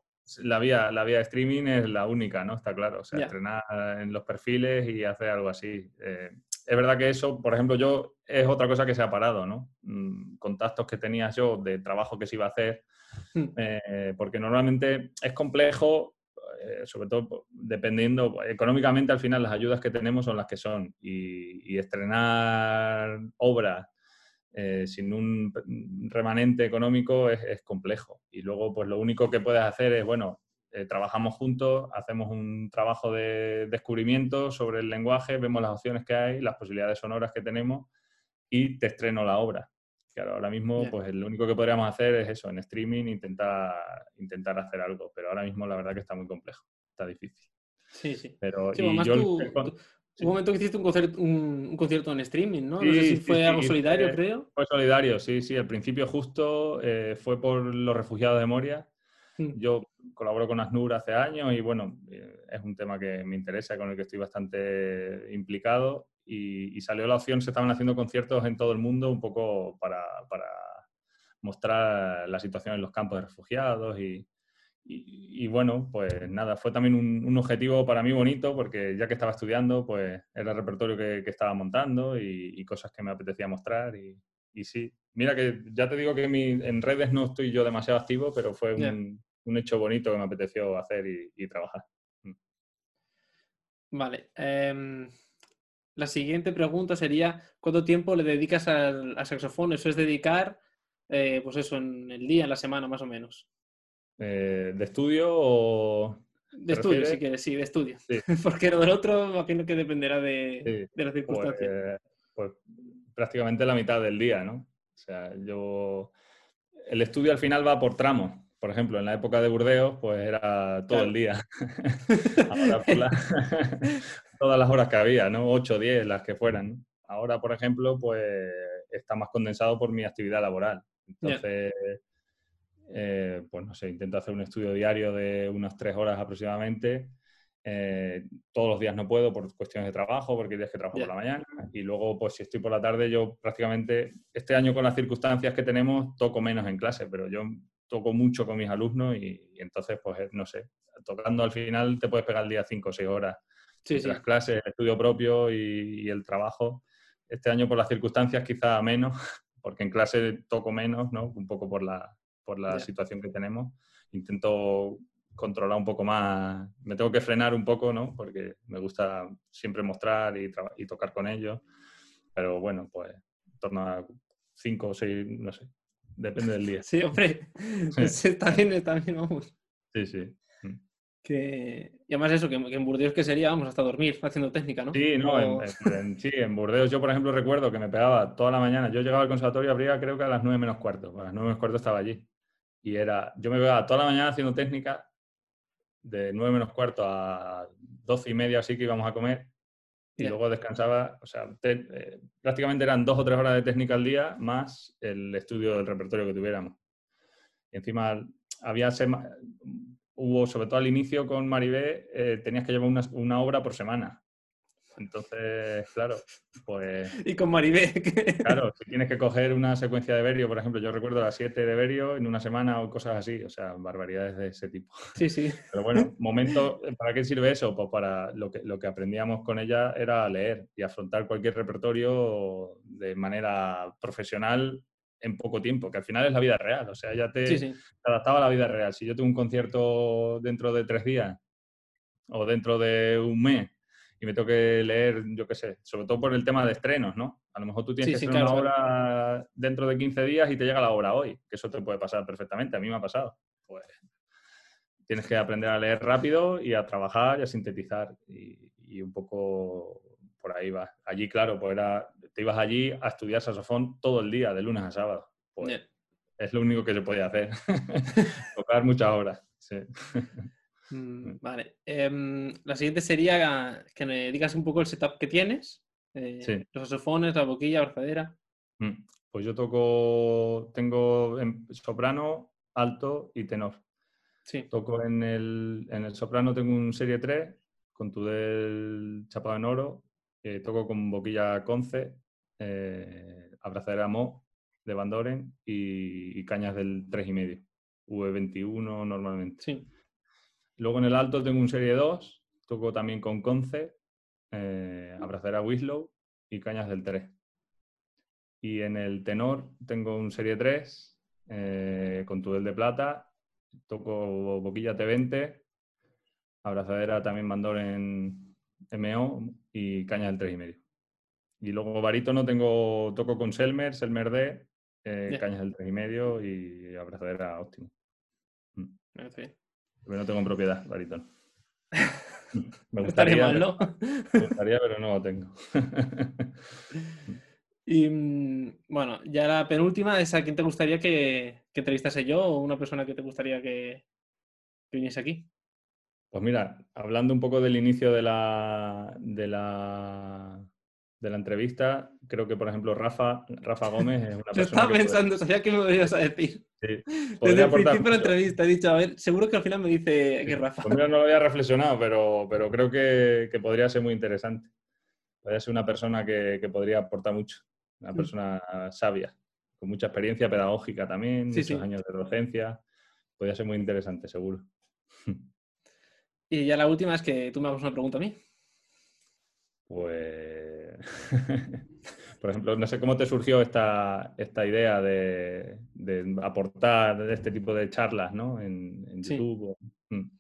la vía, la vía de streaming es la única, ¿no? Está claro. O sea, Ya. estrenar en los perfiles y hacer algo así. Eh, es verdad que eso, por ejemplo, yo es otra cosa que se ha parado, ¿no? Mm, Contactos que tenía yo de trabajo que se iba a hacer, *laughs* eh, porque normalmente es complejo, eh, sobre todo dependiendo, económicamente al final las ayudas que tenemos son las que son y, estrenar obras eh, sin un remanente económico es, es complejo. Y luego, pues lo único que puedes hacer es, bueno, eh, trabajamos juntos, hacemos un trabajo de descubrimiento sobre el lenguaje, vemos las opciones que hay, las posibilidades sonoras que tenemos y te estreno la obra. Claro, ahora mismo, pues lo único que podríamos hacer es eso, en streaming, intentar, intentar hacer algo, pero ahora mismo la verdad que está muy complejo, está difícil. Sí, sí. Pero, Sí, y además yo el- tú- el con- tú- sí. Hubo un momento que hiciste un concierto, un, un concierto en streaming, ¿no? no sé si fue algo solidario, fue- creo. Fue solidario, sí, sí. Al principio justo eh, fue por los refugiados de Moria. Mm. Yo colaboro con ASNUR hace años y bueno, eh, es un tema que me interesa, con el que estoy bastante implicado y, salió la opción, se estaban haciendo conciertos en todo el mundo un poco para, para mostrar la situación en los campos de refugiados y, y, bueno, pues nada, fue también un, objetivo para mí bonito porque ya que estaba estudiando, pues era el repertorio que, estaba montando y, cosas que me apetecía mostrar y, sí. Mira que ya te digo que en redes no estoy yo demasiado activo, pero fue un, hecho bonito que me apeteció hacer y, trabajar. Mm. Vale. Em, la siguiente pregunta sería, ¿cuánto tiempo le dedicas al, saxofón? Eso es dedicar, eh, pues eso, en el día, en la semana más o menos. Eh, ¿De estudio o...? De estudio, si quieres, sí, de estudio. *laughs* Porque lo del otro, imagino que dependerá de, las circunstancias. Pues, pues, prácticamente la mitad del día, ¿no? O sea, yo... El estudio al final va por tramos. Por ejemplo, en la época de Burdeos, pues era todo el día. *laughs* Ahora por *laughs* *laughs* todas las horas que había, ¿no? 8 o 10, las que fueran. Ahora, por ejemplo, pues está más condensado por mi actividad laboral. Entonces... Eh, pues no sé, intento hacer un estudio diario de unas tres horas aproximadamente. Eh, todos los días no puedo por cuestiones de trabajo, porque hay días que trabajo por la mañana. Y luego, pues si estoy por la tarde, yo prácticamente, este año con las circunstancias que tenemos, toco menos en clase, pero yo toco mucho con mis alumnos y, entonces, pues eh, no sé, tocando al final te puedes pegar el día cinco o seis horas. Sí, Las clases, el estudio propio y, y el trabajo. Este año por las circunstancias quizá menos, *laughs* porque en clase toco menos, ¿no? Un poco por la, por la situación que tenemos. Intento controlar un poco más, me tengo que frenar un poco, ¿no? Porque me gusta siempre mostrar y, y tocar con ellos. Pero bueno, pues en torno a cinco o seis, no sé, depende del día. Sí, hombre, *laughs* bien, está bien, vamos. Sí, sí. Mm. Que... Y además eso, que, en Burdeos que sería, vamos, hasta dormir haciendo técnica, ¿no? Sí, no, en, sí, en Burdeos yo, por ejemplo, recuerdo que me pegaba toda la mañana. Yo llegaba al conservatorio, abría creo que a las nueve menos cuarto. A las nueve menos cuarto estaba allí. Y era, yo me veía toda la mañana haciendo técnica, de 9 menos cuarto a 12 y media, así que íbamos a comer. Y luego descansaba, o sea, eh, prácticamente eran dos o tres horas de técnica al día, más el estudio del repertorio que tuviéramos. Y encima había hubo, sobre todo al inicio con Maribé, eh, tenías que llevar una, una obra por semana. Entonces, claro, pues... Y con Maribé. *laughs* Claro, si tienes que coger una secuencia de Berio, por ejemplo, yo recuerdo las 7 de Berio en una semana o cosas así, o sea, barbaridades de ese tipo. Sí, sí. Pero bueno, momento, ¿para qué sirve eso? Pues para lo que, lo que aprendíamos con ella era leer y afrontar cualquier repertorio de manera profesional en poco tiempo, que al final es la vida real, o sea, ya te, te adaptaba a la vida real. Si yo tengo un concierto dentro de tres días o dentro de un mes y me tengo que leer, yo qué sé, sobre todo por el tema de estrenos, ¿no? A lo mejor tú tienes que hacer una obra dentro de 15 días y te llega la obra hoy, que eso te puede pasar perfectamente, a mí me ha pasado. Pues tienes que aprender a leer rápido y a trabajar y a sintetizar y, un poco por ahí va. Allí, claro, pues era, te ibas allí a estudiar saxofón todo el día, de lunes a sábado. Pues es lo único que se podía hacer, *laughs* tocar muchas horas. Sí. *laughs* Mm, vale. Em, la siguiente sería que me digas un poco el setup que tienes. Eh, los saxofones, la boquilla, la mm, Pues yo toco, tengo soprano, alto y tenor. Sí. Toco en el, en el soprano, tengo un serie 3 con tu del chapado en oro. Eh, toco con boquilla Conce, eh, abrazadera Mo de Van Doren y, y cañas del 3,5. V21 normalmente. Sí. Luego en el alto tengo un Serie 2, toco también con Conce, eh, Abrazadera Wislow y Cañas del 3. Y en el tenor tengo un Serie 3 eh, con Tudel de Plata, toco Boquilla T20, Abrazadera también Mandor en MO y Cañas del 3,5. Y luego barítono tengo, toco con Selmer, Selmer D, eh, Cañas del 3,5 y Abrazadera óptimo. Mm no tengo en propiedad, baritón. *laughs* Me gustaría, mal, ¿no? me gustaría, pero no lo tengo. *laughs* y mm, bueno, ya la penúltima es a quién te gustaría que, que entrevistase yo o una persona que te gustaría que, que viniese aquí. Pues mira, hablando un poco del inicio de la, de la de la entrevista, creo que, por ejemplo, Rafa, Rafa Gómez es una *laughs* persona. estaba pensando, sabía que me lo ibas a decir. Sí. Desde el principio de la entrevista he dicho, a ver, seguro que al final me dice que Rafa. Pues no lo había reflexionado, pero, pero creo que, que, podría ser muy interesante. podría ser una persona que, podría aportar mucho, una persona sabia, con mucha experiencia pedagógica también, muchos años de docencia. Podría ser muy interesante, seguro. Y ya la última es que tú me hagas una pregunta a mí. Pues, *laughs* por ejemplo, no sé cómo te surgió esta, esta idea de, aportar este tipo de charlas ¿no? en, YouTube. Mm.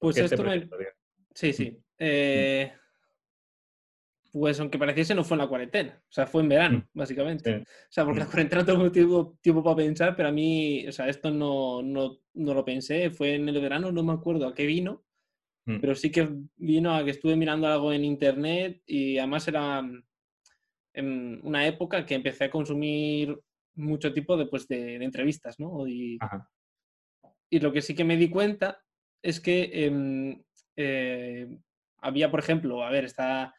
Pues esto me... Sí, sí. Mm. Eh, pues aunque pareciese, no fue en la cuarentena. O sea, fue en verano, mm. básicamente. O sea, porque la cuarentena *laughs* no tengo tiempo, tiempo, para pensar, pero a mí, o sea, esto no, no, no lo pensé. Fue en el verano, no me acuerdo a qué vino Mm. Pero sí que vino a que estuve mirando algo en internet y además era en una época que empecé a consumir mucho tipo de, pues, de, entrevistas, ¿no? Y, y, lo que sí que me di cuenta es que em, eh, había, por ejemplo, a ver, está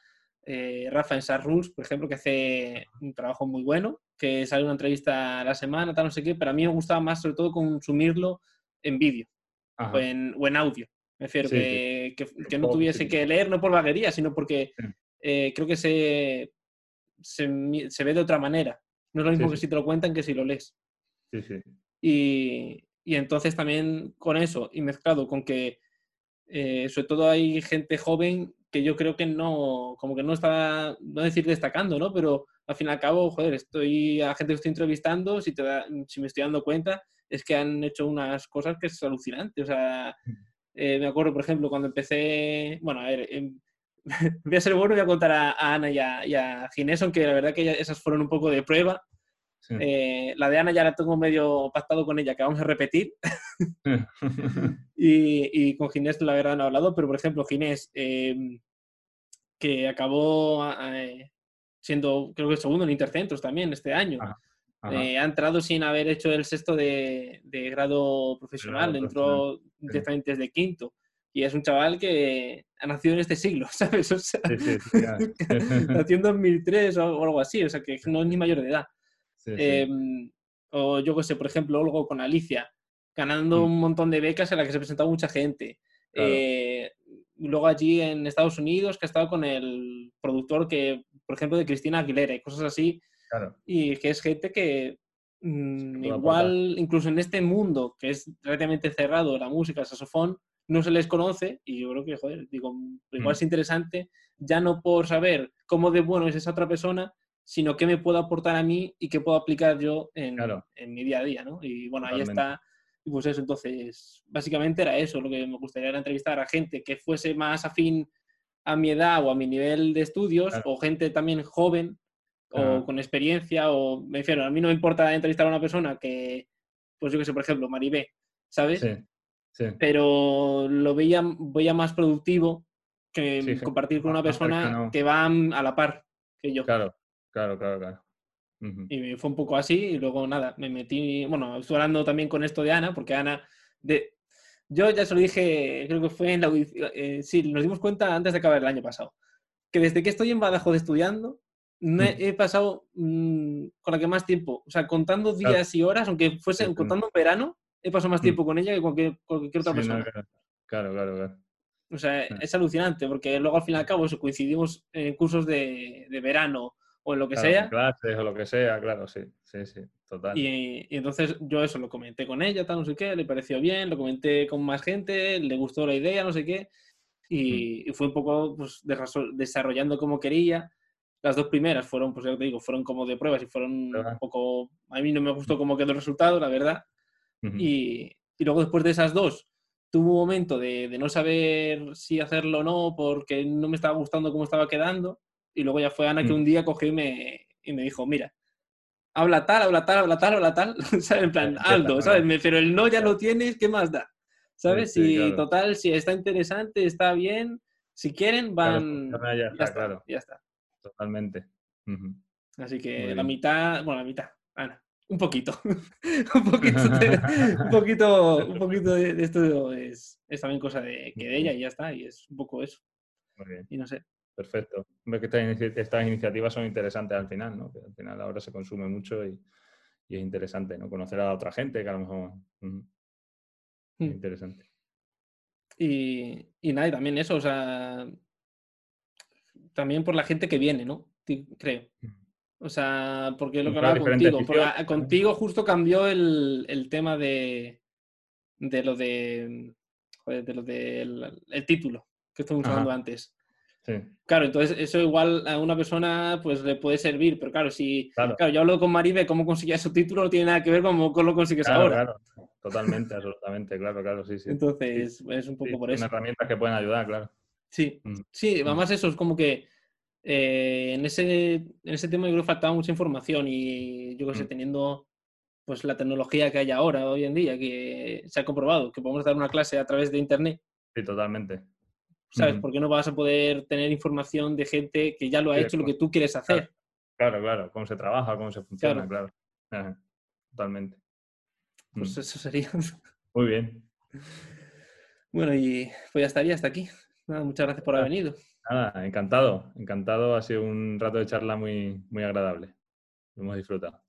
eh, Rafa en Sar Rules, por ejemplo, que hace un trabajo muy bueno, que sale una entrevista a la semana, tal, no sé qué, pero a mí me gustaba más sobre todo consumirlo en vídeo o en audio. Me refiero que, que, no tuviese que leer, no por vaguería, sino porque eh, creo que se, se, ve de otra manera. No es lo mismo que si te lo cuentan que si lo lees. Y, y, entonces también con eso, y mezclado con que eh, sobre todo hay gente joven que yo creo que no, como que no está, no decir destacando, ¿no? Pero al fin y al cabo, joder, estoy a gente que estoy entrevistando, si, te si me estoy dando cuenta, es que han hecho unas cosas que es alucinante. O sea, eh, me acuerdo, por ejemplo, cuando empecé, bueno, a ver, em, *laughs* voy a ser bueno, voy a contar a, Ana y a, y a, Ginés, aunque la verdad que esas fueron un poco de prueba. Eh, la de Ana ya la tengo medio pactado con ella, que vamos a repetir. *laughs* *laughs* y, y, con Ginés la verdad no he hablado, pero por ejemplo, Ginés, em, que acabó eh, siendo, creo que segundo en Intercentros también este año. Eh, ha entrado sin haber hecho el sexto de, grado profesional, entró directamente desde quinto. Y es un chaval que ha nacido en este siglo, *laughs* ¿sabes? O sea, *laughs* nació en 2003 o, algo así, o sea, que no es ni mayor de edad. Em, o yo qué sé, por ejemplo, algo con Alicia, ganando mm. un montón de becas en las que se presentado mucha gente. Eh, luego allí en Estados Unidos, que ha estado con el productor que, por ejemplo, de Cristina Aguilera y cosas así, y que es gente que mm, igual, incluso en este mundo que es relativamente cerrado, la música, el saxofón, no se les conoce y yo creo que, joder, digo, igual mm. es interesante, ya no por saber cómo de bueno es esa otra persona, sino qué me puedo aportar a mí y qué puedo aplicar yo en, en mi día a día, ¿no? Y bueno, ahí está. Y pues eso, entonces, básicamente era eso, lo que me gustaría era entrevistar a gente que fuese más afín a mi edad o a mi nivel de estudios, o gente también joven o con experiencia, o me refiero, a mí no me importa entrevistar a una persona que, pues yo que sé, por ejemplo, Maribé, ¿sabes? Sí, sí. Pero lo veía, veía más productivo que compartir con una persona que, va a la par que yo. Claro, claro, claro, claro. Y fue un poco así y luego nada, me metí, bueno, estuve hablando también con esto de Ana, porque Ana, de, yo ya se lo dije, creo que fue en la audición, eh, sí, nos dimos cuenta antes de acabar el año pasado, que desde que estoy en Badajoz estudiando, Mm. he pasado mm, con la que más tiempo, o sea, contando días y horas, aunque fuese contando en verano, he pasado más mm. tiempo con ella que con cualquier, otra persona. claro, claro, claro. O sea, es alucinante, porque luego al fin y al cabo eso, coincidimos en cursos de, de verano o en lo que sea. Clases o lo que sea, claro, sí, sí, sí, total. Y, y, entonces yo eso lo comenté con ella, tal, no sé qué, le pareció bien, lo comenté con más gente, le gustó la idea, no sé qué, y, y fue un poco pues, desarrollando como quería las dos primeras fueron, pues ya te digo, fueron como de pruebas y fueron un poco... A mí no me gustó cómo quedó el resultado, la verdad. y, y, luego después de esas dos, tuvo un momento de, de, no saber si hacerlo o no porque no me estaba gustando cómo estaba quedando. Y luego ya fue Ana que mm. un día cogió y me, y me dijo, mira, habla tal, habla tal, habla tal, habla tal, *laughs* ¿sabes? En plan, Aldo, ¿sabes? Pero el no ya lo tienes, ¿qué más da? ¿Sabes? y total, si está interesante, está bien, si quieren, van... ya, está, claro. ya está totalmente. Así que la mitad, bueno, la mitad, Ana, un poquito. *laughs* un poquito, de, un *laughs* poquito, un poquito de, esto es, es, también cosa de, que de ella y ya está, y es un poco eso. Muy bien. Y no sé. Perfecto. Hombre, que estas, iniciativas son interesantes al final, ¿no? Que al final ahora se consume mucho y, y es interesante, ¿no? Conocer a otra gente que a lo mejor... Mm. Interesante. Y, y nada, y también eso, o sea, también por la gente que viene, ¿no? Creo. O sea, porque lo que hablaba contigo. contigo justo cambió el, el tema de, de lo de, joder, de lo del el título que estuvimos hablando antes. Sí, Claro, entonces eso igual a una persona pues le puede servir, pero claro, si claro. claro, yo hablo con Maribe cómo conseguía su título, no tiene nada que ver con cómo lo consigues Claro, ahora. claro. Totalmente, absolutamente, claro, claro, sí, sí. *laughs* Entonces es un poco Sí, por son eso. herramientas que pueden ayudar, claro. Sí, Mm. sí, además eso es como que eh, en, ese, en ese tema yo creo que faltaba mucha información y yo que sé, Mm. teniendo pues la tecnología que hay ahora, hoy en día, que se ha comprobado que podemos dar una clase a través de internet, Sí, totalmente. ¿sabes? Ujú. ¿Por qué no vas a poder tener información de gente que ya lo ha Sí, hecho lo que tú quieres hacer? Claro, claro, cómo se trabaja, cómo se funciona, claro. Ajá, Totalmente. Mm. Pues eso sería. Muy bien. *laughs* Bueno, y pues ya estaría hasta aquí. Nada, muchas gracias por haber venido. Nada, encantado, encantado. Ha sido un rato de charla muy, muy agradable. Lo hemos disfrutado.